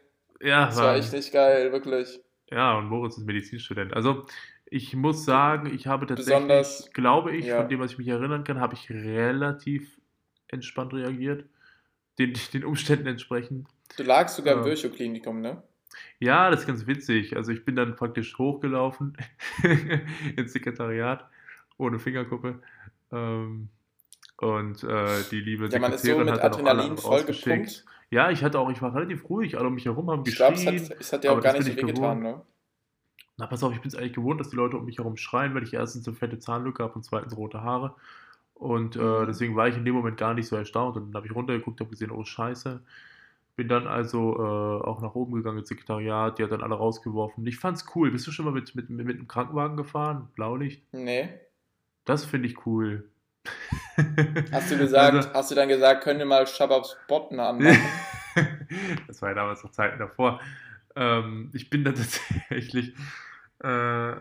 ja, das war echt nicht geil, wirklich. Ja, und Moritz ist Medizinstudent. Also, ich muss sagen, ich habe tatsächlich, Besonders- glaube ich, ja. von dem, was ich mich erinnern kann, habe ich relativ entspannt reagiert. Den, [laughs] den Umständen entsprechend. Du lagst sogar im Ja. Virchow-Klinikum, ne? Ja, das ist ganz witzig. Also ich bin dann praktisch hochgelaufen [laughs] ins Sekretariat ohne Fingerkuppe. Ähm, und äh, die liebe Ja, man ist so Sekretärin mit Adrenalin vollgepumpt. Ja, ich hatte auch, ich war relativ ruhig, alle um mich herum haben Ich glaube, es geschrien. hat, es hat dir aber auch gar nicht so wehgetan, ne? Na, pass auf, ich bin es eigentlich gewohnt, dass die Leute um mich herum schreien, weil ich erstens eine fette Zahnlücke habe und zweitens rote Haare. Und äh, Mhm. deswegen war ich in dem Moment gar nicht so erstaunt. Und dann habe ich runtergeguckt, habe gesehen, oh Scheiße. Bin dann also äh, auch nach oben gegangen ins Sekretariat, die hat dann alle rausgeworfen. Ich fand's cool. Bist du schon mal mit, mit, mit einem Krankenwagen gefahren? Blaulicht? Nee. Das finde ich cool. [laughs] Hast du gesagt, Also- hast du dann gesagt, können wir mal Shababs Botten anmachen? [laughs] das war ja damals noch Zeiten davor. Ähm, ich bin dann tatsächlich. Äh,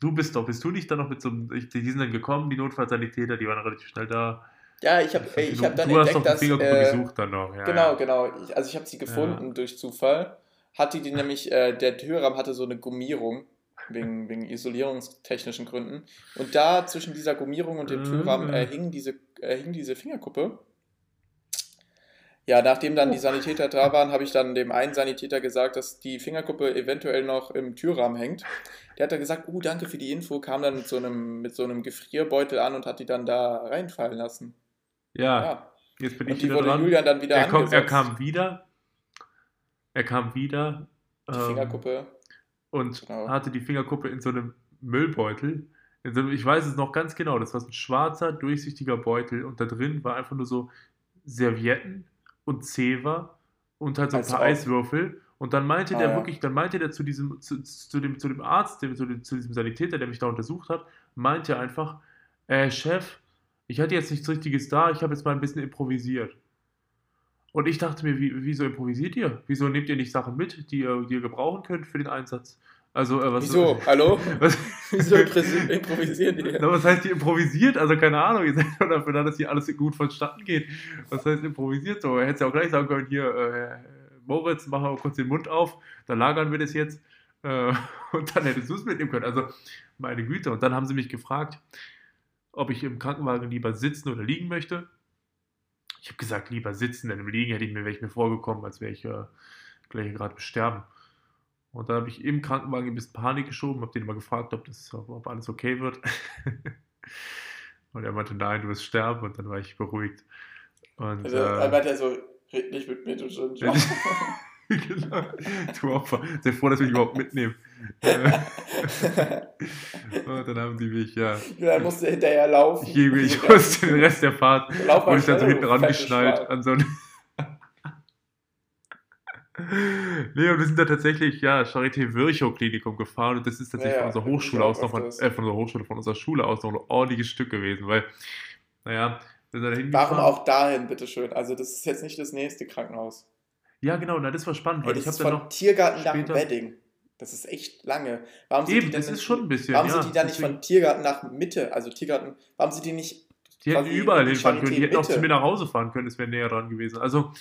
du bist doch, bist du nicht dann noch mit so einem. ich- Die sind dann gekommen, die Notfallsanitäter, die waren relativ schnell da. Ja, ich habe ich du, hab dann du hast doch entdeckt, die dass... Äh, gesucht dann noch. Ja, genau, ja. genau. Ich, also ich habe sie gefunden durch Zufall. Hatte die [laughs] nämlich, äh, der Türrahmen hatte so eine Gummierung. Wegen, wegen isolierungstechnischen Gründen. Und da zwischen dieser Gummierung und dem Türrahmen äh, hing, diese, äh, hing diese Fingerkuppe. Ja, nachdem dann die Sanitäter da waren, habe ich dann dem einen Sanitäter gesagt, dass die Fingerkuppe eventuell noch im Türrahmen hängt. Der hat dann gesagt, oh, danke für die Info, kam dann mit so einem, mit so einem Gefrierbeutel an und hat die dann da reinfallen lassen. Ja, Ja. jetzt bin Und ich die wieder wurde dran. Julian dann wieder er, kommt, er kam wieder. Er kam wieder. Die ähm, Fingerkuppe. Und Genau. hatte die Fingerkuppe in so einem Müllbeutel. In so einem, ich weiß es noch ganz genau, das war so ein schwarzer, durchsichtiger Beutel und da drin war einfach nur so Servietten und Zewa und halt so ein Als paar ob. Eiswürfel. Und dann meinte Ah, der ja. wirklich, dann meinte der zu diesem, zu, zu, dem, zu dem Arzt, dem, zu, dem, zu diesem Sanitäter, der mich da untersucht hat, meinte er einfach, äh, Chef, ich hatte jetzt nichts Richtiges da, ich habe jetzt mal ein bisschen improvisiert. Und ich dachte mir, wie, wieso improvisiert ihr? Wieso nehmt ihr nicht Sachen mit, die ihr, die ihr gebrauchen könnt für den Einsatz? Also, äh, was, Wieso? Hallo? [laughs] Was, Wieso improvisi- improvisieren die? Na, was heißt die improvisiert? Also keine Ahnung, ihr seid doch dafür da, dass hier alles gut vonstatten geht. Was heißt improvisiert so? Er hätte ja auch gleich sagen können, hier, äh, Moritz, mach mal kurz den Mund auf, dann lagern wir das jetzt. Äh, [laughs] und dann hättest du es mitnehmen können. Also, meine Güte. Und dann haben sie mich gefragt, ob ich im Krankenwagen lieber sitzen oder liegen möchte. Ich habe gesagt, lieber sitzen, denn im Liegen hätte ich mir, wäre ich mir vorgekommen, als wäre ich äh, gleich gerade besterben. Und dann habe ich im Krankenwagen ein bisschen Panik geschoben, habe den mal gefragt, ob, das, ob alles okay wird. [laughs] und er meinte, nein, du wirst sterben. Und dann war ich beruhigt. Und, Also, äh, er so, red nicht mit mir, du schon. [laughs] genau. Du Opfer. Sehr froh, dass wir dich überhaupt mitnehmen. [laughs] Und dann haben die mich, ja. dann musst du hinterher laufen. Ich, ich [laughs] musste den Rest der Fahrt, wurde ich dann so hinten du ran fette geschnallt Schwein. an so einen. Nee, und wir sind da tatsächlich, ja, Charité Virchow Klinikum gefahren und das ist tatsächlich Ja, von unserer ja, Hochschule aus noch, von, öfters. äh, von unserer Hochschule, von unserer Schule aus noch ein ordentliches Stück gewesen, weil, naja, wir sind da Warum hingefahren. auch dahin, bitteschön? Also, das ist jetzt nicht das nächste Krankenhaus. Ja, genau, na, das war spannend, Ey, weil das ich habe ist dann noch. Tiergarten nach später- Wedding. Das ist echt lange. Warum sind Eben, die denn das ist nicht- schon ein bisschen. Warum ja, sind die dann nicht von Tiergarten nach Mitte? Also Tiergarten, warum sind die nicht. Die hätten überall hinfahren können. Die hätten auch Mitte? zu mir nach Hause fahren können, es wäre näher dran gewesen. Also,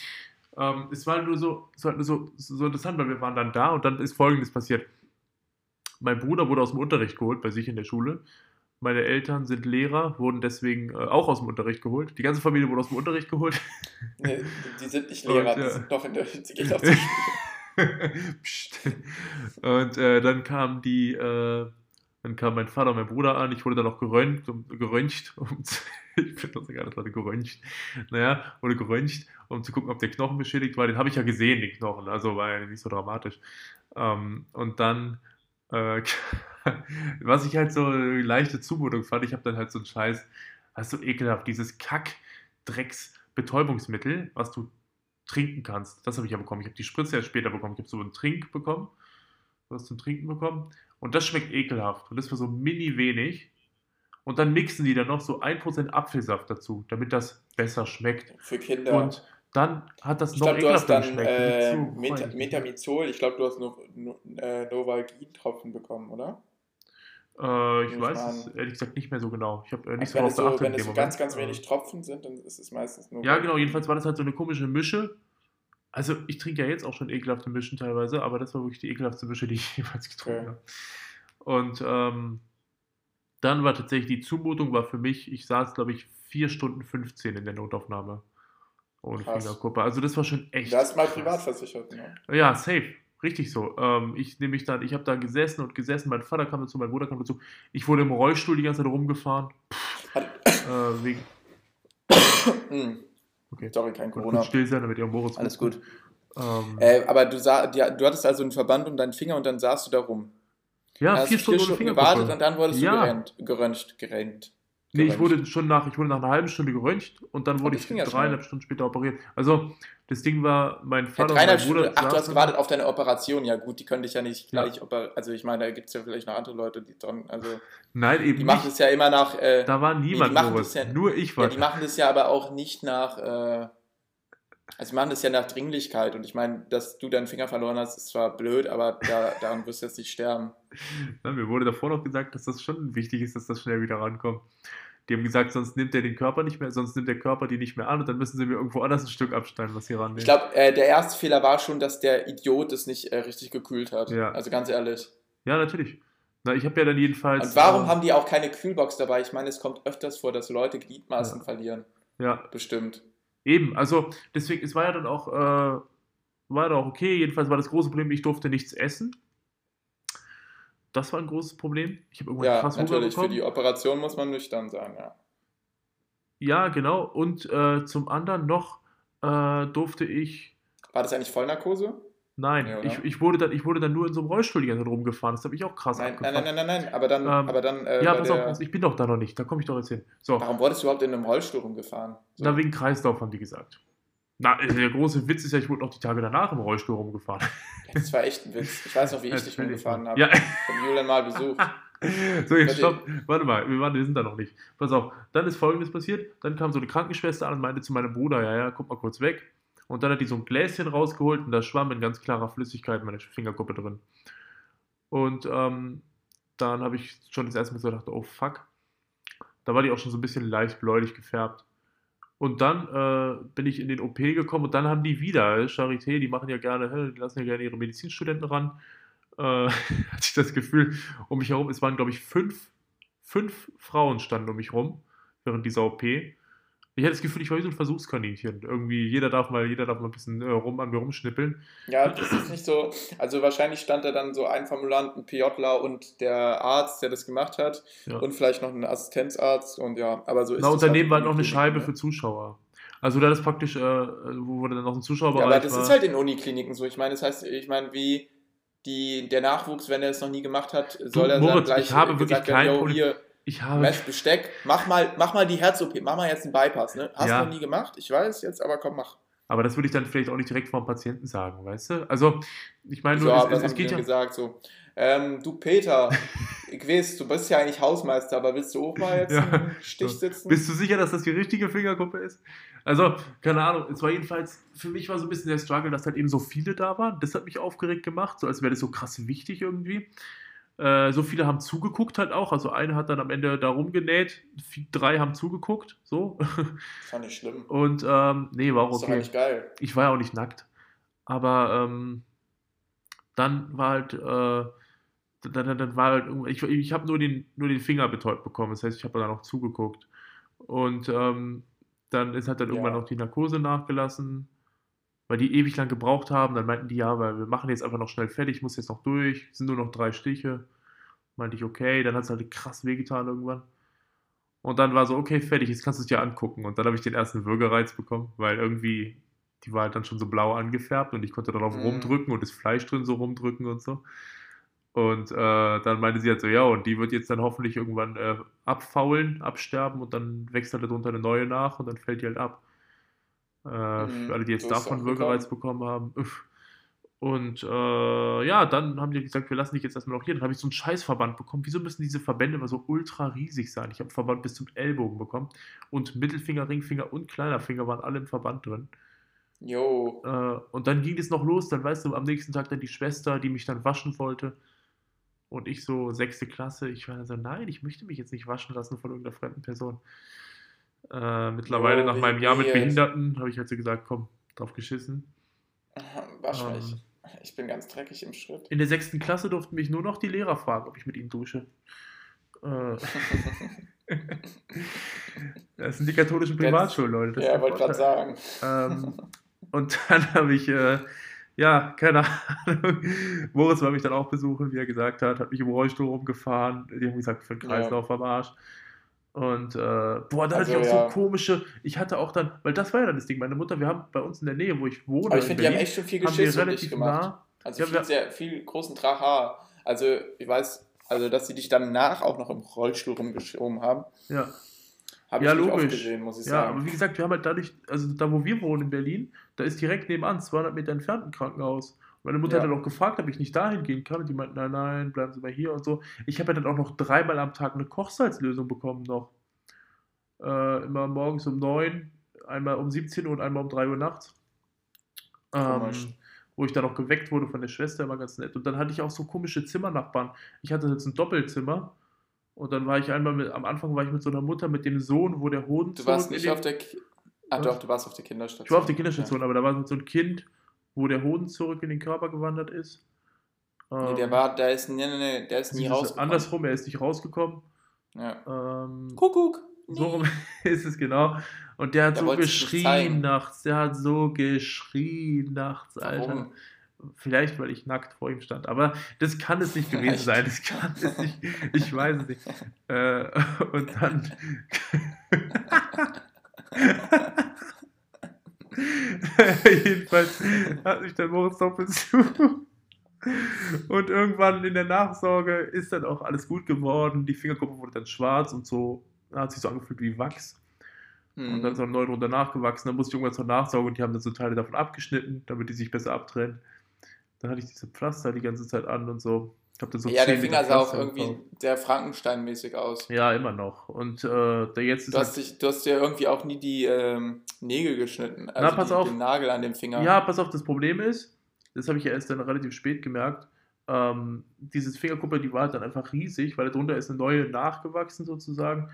ähm, es war nur so, es war nur so, so interessant, weil wir waren dann da und dann ist Folgendes passiert. Mein Bruder wurde aus dem Unterricht geholt, bei sich in der Schule. Meine Eltern sind Lehrer, wurden deswegen äh, auch aus dem Unterricht geholt. Die ganze Familie wurde aus dem Unterricht geholt. Nee, die sind nicht [laughs] Und, Lehrer, die ja. sind noch in der. Die gehen Schule. [laughs] [laughs] Und äh, dann kam die, äh, dann kam mein Vater und mein Bruder an. Ich wurde dann noch geröntgt, um, geröntgt, [laughs] um zu, ich finde das sogar das Wort geröntgt. Naja, wurde geröntgt, um zu gucken, ob der Knochen beschädigt war. Den habe ich ja gesehen, den Knochen, also war ja nicht so dramatisch. Ähm, und dann, äh, [laughs] was ich halt so eine leichte Zumutung fand, ich habe dann halt so einen Scheiß, das ist so ekelhaft, dieses Kack-Drecks-Betäubungsmittel, was du trinken kannst. Das habe ich ja bekommen. Ich habe die Spritze erst später bekommen. Ich habe so einen Trink bekommen. Was zum Trinken bekommen. Und das schmeckt ekelhaft. Und das war so mini wenig. Und dann mixen die dann noch so 1% Apfelsaft dazu, damit das besser schmeckt. Für Kinder. Und dann hat das ich noch hast ekelhafter geschmeckt. äh, Metamizol, ich glaube, du hast noch no, äh, Novalgin-Tropfen bekommen, oder? Äh, ich weiß es ehrlich gesagt nicht mehr so genau. Ich habe äh, nicht Also wenn so es darauf geachtet wenn es so ganz, ganz wenig Tropfen sind, dann ist es meistens nur. Ja, genau. Jedenfalls war das halt so eine komische Mische. Also, ich trinke ja jetzt auch schon ekelhafte Mischen teilweise, aber das war wirklich die ekelhaftste Mische, die ich [laughs] jemals getrunken habe. Und ähm, dann war tatsächlich die Zumutung war für mich, ich saß, glaube ich, 4 Stunden 15 in der Notaufnahme. Ohne. Fingerkuppe. Also, das war schon echt. Du hast mal privat versichert, ne? Ja, safe. Richtig so. Ähm, ich nehme mich dann, ich habe da gesessen und gesessen, mein Vater kam dazu, mein Bruder kam dazu. Ich wurde im Rollstuhl die ganze Zeit rumgefahren. Äh, wegen, Hm, okay. sorry, kein Gut, Corona. kurz still sein, damit ihr Moritz Alles gut. Ähm, Äh, aber du, sah, die, du hattest also einen Verband um deinen Finger und dann saßt du da rum. ja, vier Stunden, Fingerkuppe. gewartet und dann wurdest Ja. du gerennt, geröntgt. Nee, ich geröntgt. wurde schon nach, ich wurde nach einer halben Stunde geröntgt und dann Oh, wurde das ich ja dreieinhalb schnell. Stunden später operiert. Also, das Ding war, mein Ja, Vater dreieinhalb mein Bruder. Stunden. Ach, du hast gewartet auf deine Operation. Ja, gut, die können dich ja nicht Ja. gleich operieren. Also, ich meine, da gibt es ja vielleicht noch andere Leute, die dran. Also, Nein, eben die machen nicht. es ja immer nach. Äh, Da war niemand, machen Moritz. das ja- Nur ich ja, war. die machen das ja aber auch nicht nach. Äh, also, die machen das ja nach Dringlichkeit. Und ich meine, dass du deinen Finger verloren hast, ist zwar blöd, aber da, daran wirst du jetzt nicht sterben. [laughs] Ja, mir wurde davor noch gesagt, dass das schon wichtig ist, dass das schnell wieder rankommt. Die haben gesagt, sonst nimmt er den Körper nicht mehr, sonst nimmt der Körper die nicht mehr an und dann müssen sie mir irgendwo anders ein Stück abschneiden, was sie rannehmen. Ich glaube, äh, der erste Fehler war schon, dass der Idiot es nicht äh, richtig gekühlt hat. Ja. Also, ganz ehrlich. Ja, natürlich. Na, ich habe ja dann jedenfalls. Und warum äh, haben die auch keine Kühlbox dabei? Ich meine, es kommt öfters vor, dass Leute Gliedmaßen Ja. verlieren. Ja, Bestimmt. eben. Also, deswegen, es war ja dann auch, äh, war dann auch okay. Jedenfalls war das große Problem, ich durfte nichts essen. Das war ein großes Problem. Ich habe irgendwann Ja, krass natürlich. Für die Operation muss man nüchtern sein, ja. Ja, genau. Und äh, zum anderen noch äh, durfte ich. War das eigentlich Vollnarkose? Nein, oder? ich, ich, wurde dann, ich wurde dann nur in so einem Rollstuhl die ganze Zeit rumgefahren. Das habe ich auch krass Nein, nein, abgefuckt. nein, nein, nein, nein. Aber dann, Ähm, aber dann äh, ja, pass der, auf, ich bin doch da noch nicht. Da komme ich doch jetzt hin. So, warum wurdest du überhaupt in einem Rollstuhl rumgefahren? So. na, wegen Kreislauf haben die gesagt. Na, äh, der große Witz ist ja, ich wurde noch die Tage danach im Rollstuhl rumgefahren. Das war echt ein Witz. Ich weiß noch, wie ich dich rumgefahren habe. Ja. Von Julian mal besucht. [laughs] So, jetzt stopp. Warte mal, wir, waren, wir sind da noch nicht. Pass auf, dann ist folgendes passiert. Dann kam so eine Krankenschwester an und meinte zu meinem Bruder, ja, ja, guck mal kurz weg. Und dann hat die so ein Gläschen rausgeholt und da schwamm in ganz klarer Flüssigkeit meine Fingerkuppe drin. Und ähm, dann habe ich schon das erste Mal so gedacht, oh fuck. Da war die auch schon so ein bisschen leicht bläulich gefärbt. Und dann äh, bin ich in den OP gekommen und dann haben die wieder, äh, Charité, die machen ja gerne, hä, die lassen ja gerne ihre Medizinstudenten ran. Äh, [laughs] hatte ich das Gefühl, um mich herum, es waren glaube ich fünf, fünf Frauen standen um mich rum während dieser OP. Ich hatte das Gefühl, ich war wie so ein Versuchskaninchen. Irgendwie, jeder darf mal, jeder darf mal ein bisschen äh, rum an mir rumschnippeln. Ja, das ist nicht so. Also wahrscheinlich stand da dann so ein Formulant, ein PJler und der Arzt, der das gemacht hat. Ja. Und vielleicht noch ein Assistenzarzt. Und ja, aber so ist Na, und halt daneben in war halt noch eine Scheibe ne? für Zuschauer. Also da ist praktisch, äh, wo wurde dann noch ein Ja, Zuschauerbereich aber das war. ist halt in Unikliniken so. Ich meine, das heißt, ich meine, wie die, der Nachwuchs, wenn er es noch nie gemacht hat, soll er dann Moritz, gleich ich habe wirklich gesagt kein "Yo, Problem." Ich habe, Mesh, Besteck, mach mal, mach mal die Herz-OP, mach mal jetzt einen Bypass, ne? Hast Ja. du noch nie gemacht? Ich weiß jetzt, aber komm, mach. aber das würde ich dann vielleicht auch nicht direkt vom Patienten sagen, weißt du? Also, ich meine So, nur, es, es, es geht ja... gesagt? So, ähm, du Peter, [laughs] ich weiß, du bist ja eigentlich Hausmeister, aber willst du auch mal jetzt Ja, einen Stich sitzen? Bist du sicher, dass das die richtige Fingerkuppe ist? Also, keine Ahnung, es war jedenfalls, für mich war so ein bisschen der Struggle, dass halt eben so viele da waren. Das hat mich aufgeregt gemacht, so als wäre das so krass wichtig irgendwie. Äh, so viele haben zugeguckt halt auch. Also eine hat dann am Ende da rumgenäht, drei haben zugeguckt, so. [laughs] Fand ich schlimm. Und ähm, nee, war auch okay. eigentlich geil. Ich war ja auch nicht nackt. Aber ähm, dann war halt, äh, dann, dann, dann war halt, ich, ich habe nur den, nur den Finger betäubt bekommen. Das heißt, ich habe da noch zugeguckt. Und ähm, dann ist halt dann irgendwann Ja. noch die Narkose nachgelassen, weil die ewig lang gebraucht haben. Dann meinten die, ja, weil wir machen jetzt einfach noch schnell fertig, ich muss jetzt noch durch, sind nur noch drei Stiche. Meinte ich, okay, dann hat es halt krass wehgetan irgendwann. Und dann war so, okay, fertig, jetzt kannst du es dir angucken. Und dann habe ich den ersten Würgereiz bekommen, weil irgendwie, die war halt dann schon so blau angefärbt und ich konnte darauf Mhm. rumdrücken und das Fleisch drin so rumdrücken und so. Und äh, dann meinte sie halt so, ja, und die wird jetzt dann hoffentlich irgendwann äh, abfaulen, absterben und dann wächst halt darunter eine neue nach und dann fällt die halt ab. Äh, Mhm, Für alle, die jetzt es davon auch Würgereiz bekommen haben. Und äh, ja, dann haben die gesagt, wir lassen dich jetzt erstmal noch hier. Dann habe ich so einen Scheißverband bekommen. Wieso müssen diese Verbände immer so ultra riesig sein? Ich habe einen Verband bis zum Ellbogen bekommen. Und Mittelfinger, Ringfinger und kleiner Finger waren alle im Verband drin. Jo. Äh, und dann ging es noch los. Dann weißt du, am nächsten Tag dann die Schwester, die mich dann waschen wollte. Und ich so, sechste Klasse, ich war dann so, nein, ich möchte mich jetzt nicht waschen lassen von irgendeiner fremden Person. Äh, mittlerweile, Jo, nach meinem Jahr mit weird. Behinderten, habe ich halt so gesagt, komm, drauf geschissen. Wasch Ähm. mich. Ich bin ganz dreckig im Schritt. In der sechsten Klasse durften mich nur noch die Lehrer fragen, ob ich mit ihnen dusche. Äh, [laughs] das sind die katholischen Privatschulen, Leute. das ja, wollte gerade sagen. Ähm, und dann habe ich, äh, ja, keine Ahnung, Moritz war mich dann auch besuchen, wie er gesagt hat, hat mich im Rollstuhl rumgefahren. Die haben gesagt, für den Ja. Kreislauf am Arsch. Und, äh, boah, da hatte ich Also, auch ja. so komische, ich hatte auch dann, weil das war ja dann das Ding, meine Mutter, wir haben bei uns in der Nähe, wo ich wohne, Aber ich in finde, die haben echt schon viel Geschiss um dich relativ gemacht. nah, Also Ja, viel, sehr, viel großen Trara. Also ich weiß, also dass sie dich danach auch noch im Rollstuhl rumgeschoben haben, ja, habe Ja, logisch. gesehen, muss ich Ja, sagen. aber wie gesagt, wir haben halt dadurch, also da wo wir wohnen in Berlin, da ist direkt nebenan, 200 Meter entfernt ein Krankenhaus. Meine Mutter Ja. hat dann auch gefragt, ob ich nicht dahin gehen kann. Und die meinten, nein, nein, bleiben Sie mal hier und so. Ich habe ja dann auch noch dreimal am Tag eine Kochsalzlösung bekommen noch. Äh, immer morgens um 9, einmal um 17 Uhr und einmal um 3 Uhr nachts. Ähm, wo ich dann auch geweckt wurde von der Schwester, immer ganz nett. Und dann hatte ich auch so komische Zimmernachbarn. Ich hatte jetzt ein Doppelzimmer. Und dann war ich einmal mit, am Anfang war ich mit so einer Mutter mit dem Sohn, wo der Hoden Du warst nicht auf der. Ki ah, doch, du warst auf der Kinderstation. ich war auf der Kinderstation, aber da war so ein Kind, wo der Hoden zurück in den Körper gewandert ist. Nee, Ähm, der war, der ist, nee, nee, nee, der ist nie dieses- rausgekommen. Andersrum, er ist nicht rausgekommen. Ja. Ähm, Kuckuck. so rum [laughs] ist es genau. Und der hat Der so geschrien nachts. Der hat so geschrien nachts, Alter. Warum? Vielleicht, weil ich nackt vor ihm stand. Aber das kann es nicht gewesen Echt? sein. Das kann es nicht. Ich weiß es nicht. [laughs] Äh, [laughs] und dann. [laughs] Jedenfalls hat sich dann Moritz doppelt zu. Und irgendwann in der Nachsorge ist dann auch alles gut geworden. Die Fingerkuppe wurde dann schwarz und so hat sich so angefühlt wie Wachs. Und dann ist Hm. auch neu drunter nachgewachsen. Dann musste ich irgendwann zur Nachsorge und die haben dann so Teile davon abgeschnitten, damit die sich besser abtrennen. Dann hatte ich diese Pflaster die ganze Zeit an und so. Ich dann so Ja, der 10 Meter Finger sah auch irgendwie sehr Frankenstein-mäßig aus. Ja, immer noch. Und äh, der jetzt ist Du hast, halt, dich, du hast dir irgendwie auch nie die ähm, Nägel geschnitten. Also pass die, auf. den Nagel an dem Finger. Ja, pass auf, das Problem ist, das habe ich ja erst dann relativ spät gemerkt, ähm, dieses Fingerkuppe, die war halt dann einfach riesig, weil darunter ist eine neue nachgewachsen sozusagen.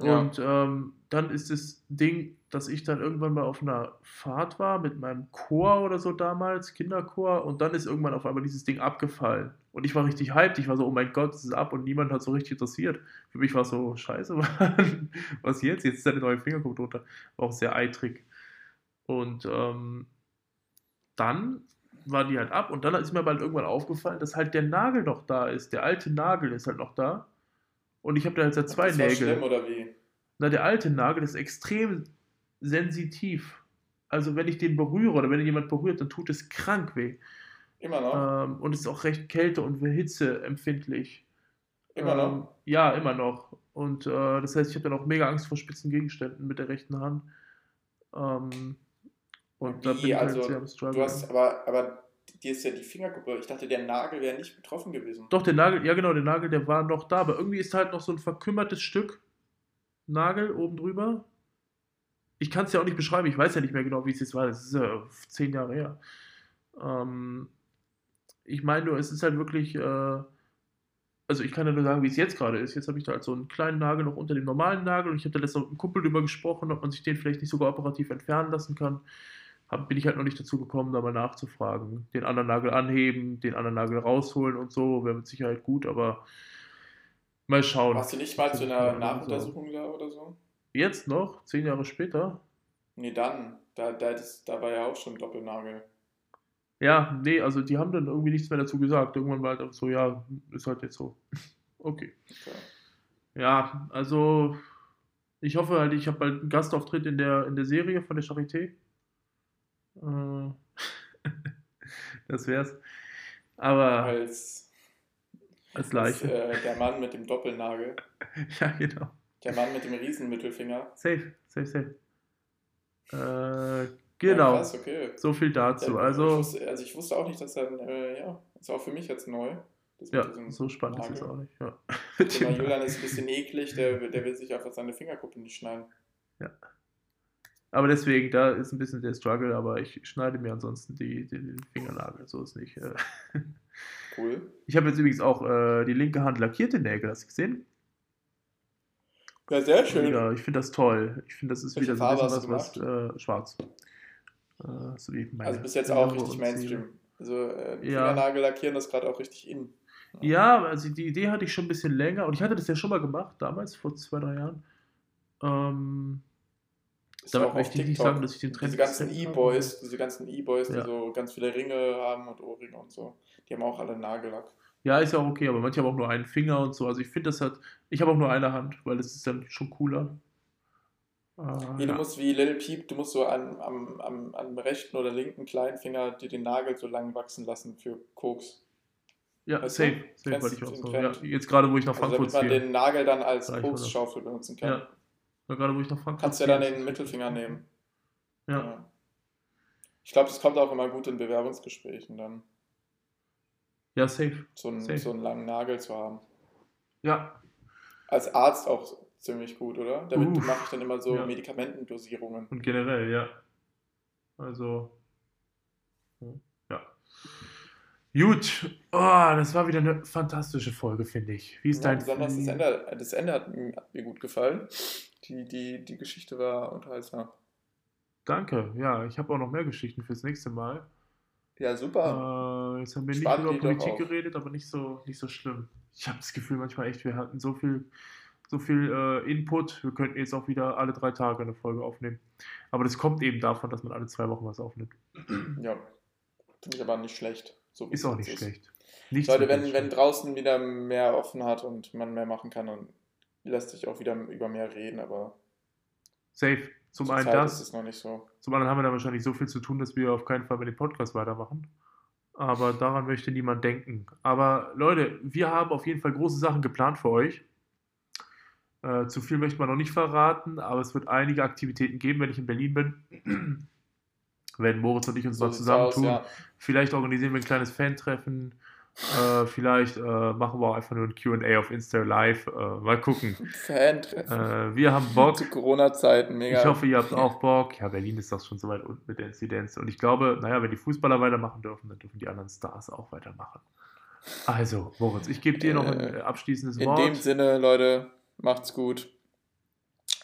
Ja. Und ähm, dann ist das Ding, dass ich dann irgendwann mal auf einer Fahrt war mit meinem Chor oder so damals, Kinderchor, und dann ist irgendwann auf einmal dieses Ding abgefallen. Und ich war richtig hyped, ich war so, oh mein Gott, es ist ab und niemand hat so richtig interessiert. Für mich war es so, scheiße, [laughs] Mann, was jetzt? Jetzt ist da eine neue Fingerkuppe drunter. War auch sehr eitrig. Und ähm, dann war die halt ab und dann ist mir aber halt irgendwann aufgefallen, dass halt der Nagel noch da ist. Der alte Nagel ist halt noch da. Und ich habe da jetzt halt zwei das war Nägel. schlimm, oder wie? Na, der alte Nagel ist extrem sensitiv. Also wenn ich den berühre oder wenn ihn jemand berührt, dann tut es krank weh. Immer noch? Ähm, und ist auch recht kälte- und Hitze empfindlich. Immer ähm, noch? Ja, immer noch. Und äh, das heißt, ich habe dann auch mega Angst vor spitzen Gegenständen mit der rechten Hand. Ähm, und da Wie? bin ich halt Also, sehr am Struggle. Du hast, aber, aber dir ist ja die Fingerkuppe. Ich dachte, der Nagel wäre nicht betroffen gewesen. Doch, der Nagel, ja genau, der Nagel, der war noch da, aber irgendwie ist halt noch so ein verkümmertes Stück Nagel oben drüber. Ich kann es ja auch nicht beschreiben, ich weiß ja nicht mehr genau, wie es jetzt war, das ist ja zehn Jahre her. Ähm, ich meine nur, es ist halt wirklich, äh, also ich kann ja nur sagen, wie es jetzt gerade ist. Jetzt habe ich da halt so einen kleinen Nagel noch unter dem normalen Nagel und ich habe da letztens mit einem Kumpel drüber gesprochen, ob man sich den vielleicht nicht sogar operativ entfernen lassen kann. Hab, bin ich halt noch nicht dazu gekommen, da mal nachzufragen. Den anderen Nagel anheben, den anderen Nagel rausholen und so, wäre mit Sicherheit gut, aber mal schauen. Warst du nicht mal zu einer. Nachuntersuchung da oder so? Jetzt noch, zehn Jahre später? Nee, dann. Da, da, das, da war ja auch schon Doppelnagel. Ja, nee, also die haben dann irgendwie nichts mehr dazu gesagt. Irgendwann war halt einfach so, ja, ist halt jetzt so. [laughs] Okay. Okay. Ja, also ich hoffe halt, ich habe bald einen Gastauftritt in der, in der Serie von der Charité. Äh, [laughs] das wär's. Aber Als, als als Leiche. äh, der Mann mit dem Doppelnagel. [laughs] Ja, genau. Der Mann mit dem Riesenmittelfinger. Safe, safe, safe. Äh, Ja, genau. krass, okay. So viel dazu. Ja, Also, ich wusste, also ich wusste auch nicht, dass dann, äh, ja, ist auch für mich jetzt neu. Ja, so spannend ist es Nagel. auch nicht. Ja. Mal, [laughs] Julian ist ein bisschen eklig, der, der will sich einfach seine Fingerkuppe nicht schneiden. Aber deswegen, da ist ein bisschen der Struggle, aber ich schneide mir ansonsten die, die, den Fingernagel, so ist nicht. Äh. [laughs] Cool. Ich habe jetzt übrigens auch äh, die linke Hand lackierte Nägel, hast du gesehen? Ja, sehr schön. Ja, ich finde das toll. Ich finde, das ist Welche wieder so ein bisschen was, was äh, schwarz. Äh, so Also bis jetzt auch richtig Mainstream. Also äh, Ja. Fingernagel lackieren ist gerade auch richtig in. Ja, also die Idee hatte ich schon ein bisschen länger und ich hatte das ja schon mal gemacht, damals, vor zwei, drei Jahren. Ähm, Ist damit möchte ich nicht sagen, dass ich den Trend Diese ganzen E-Boys, diese ganzen E-Boys, Ja. die so ganz viele Ringe haben und Ohrringe und so, die haben auch alle Nagellack. Ja, ist ja auch okay, aber manche haben auch nur einen Finger und so. Also ich finde das halt, ich habe auch nur eine Hand, weil das ist dann schon cooler. Äh, du ja. musst wie Lil Peep, du musst so an, am, am, am rechten oder linken kleinen Finger dir den Nagel so lang wachsen lassen für Koks. ja, weißt du? safe, safe, weil ich auch so. Ja, jetzt gerade, wo ich nach Also Frankfurt damit man den Nagel dann als? Koksschaufel benutzen kann. Ja, ja, gerade wo ich nach Frankfurt Kannst ja dann den Mittelfinger nehmen. Ja, Ich glaube, das kommt auch immer gut in Bewerbungsgesprächen dann, ja, safe. so einen, Safe. so einen langen Nagel zu haben. Ja, Als Arzt auch ziemlich gut, oder? Damit Uff, mache ich dann immer so ja. Medikamentendosierungen. und generell, ja. Also, ja. Gut, oh, das war wieder eine fantastische Folge, finde ich. Wie ist Ja, dein besonders das Ende, das Ende hat, mir- hat mir gut gefallen. Die, die, die Geschichte war unterhaltsam. Danke, ja, ich habe auch noch mehr Geschichten fürs nächste Mal. Ja, super. Äh, jetzt haben wir nicht Spart über Politik geredet, aber nicht so, nicht so schlimm. Ich habe das Gefühl manchmal echt, wir hatten so viel, so viel äh, Input. Wir könnten jetzt auch wieder alle drei Tage eine Folge aufnehmen. Aber das kommt eben davon, dass man alle zwei Wochen was aufnimmt. [clears throat] Ja, finde ich aber nicht schlecht. So Ist auch nicht schlecht. Nichts Leute, wirklich wenn, wenn schlecht. draußen wieder mehr offen hat und man mehr machen kann, dann lässt sich auch wieder über mehr reden, aber Safe. Zum einen Zeit das. ist es noch nicht so. Zum anderen haben wir da wahrscheinlich so viel zu tun, dass wir auf keinen Fall mit dem Podcast weitermachen. Aber daran möchte niemand denken. Aber Leute, wir haben auf jeden Fall große Sachen geplant für euch. Äh, zu viel möchte man noch nicht verraten, aber es wird einige Aktivitäten geben, wenn ich in Berlin bin. [clears throat] wenn Moritz und ich uns So mal sieht's zusammentun. aus, ja. Vielleicht organisieren wir ein kleines Fan-Treffen. Äh, vielleicht äh, machen wir auch einfach nur ein QA auf Insta Live. Äh, mal gucken. [laughs] Fan-Treffen. Äh, wir haben Bock. Zu Corona-Zeiten, mega. Ich hoffe, ihr habt auch Bock. Ja, Berlin ist doch schon so weit unten mit der Inzidenz. Und ich glaube, naja, wenn die Fußballer weitermachen dürfen, dann dürfen die anderen Stars auch weitermachen. Also, Moritz, ich gebe dir noch ein Äh, abschließendes In Wort. dem Sinne, Leute, macht's gut.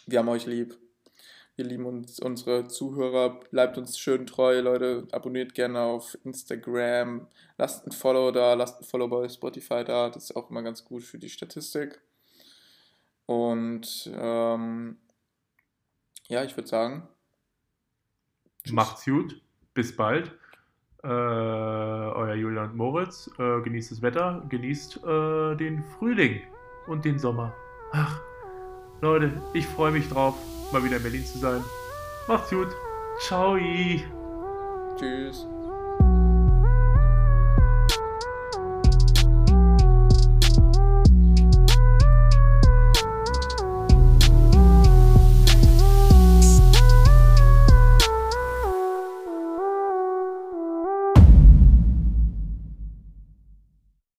Wir haben euch lieb. Wir lieben uns, unsere Zuhörer. Bleibt uns schön treu, Leute. Abonniert gerne auf Instagram. Lasst ein Follow da. Lasst ein Follow bei Spotify da. Das ist auch immer ganz gut für die Statistik. Und ähm, ja, ich würde sagen, tschüss. Macht's gut. Bis bald. Äh, euer Julian und Moritz. Äh, genießt das Wetter. Genießt äh, den Frühling und den Sommer. Ach, Leute, ich freue mich drauf, mal wieder in Berlin zu sein. Macht's gut. Ciao. tschüss.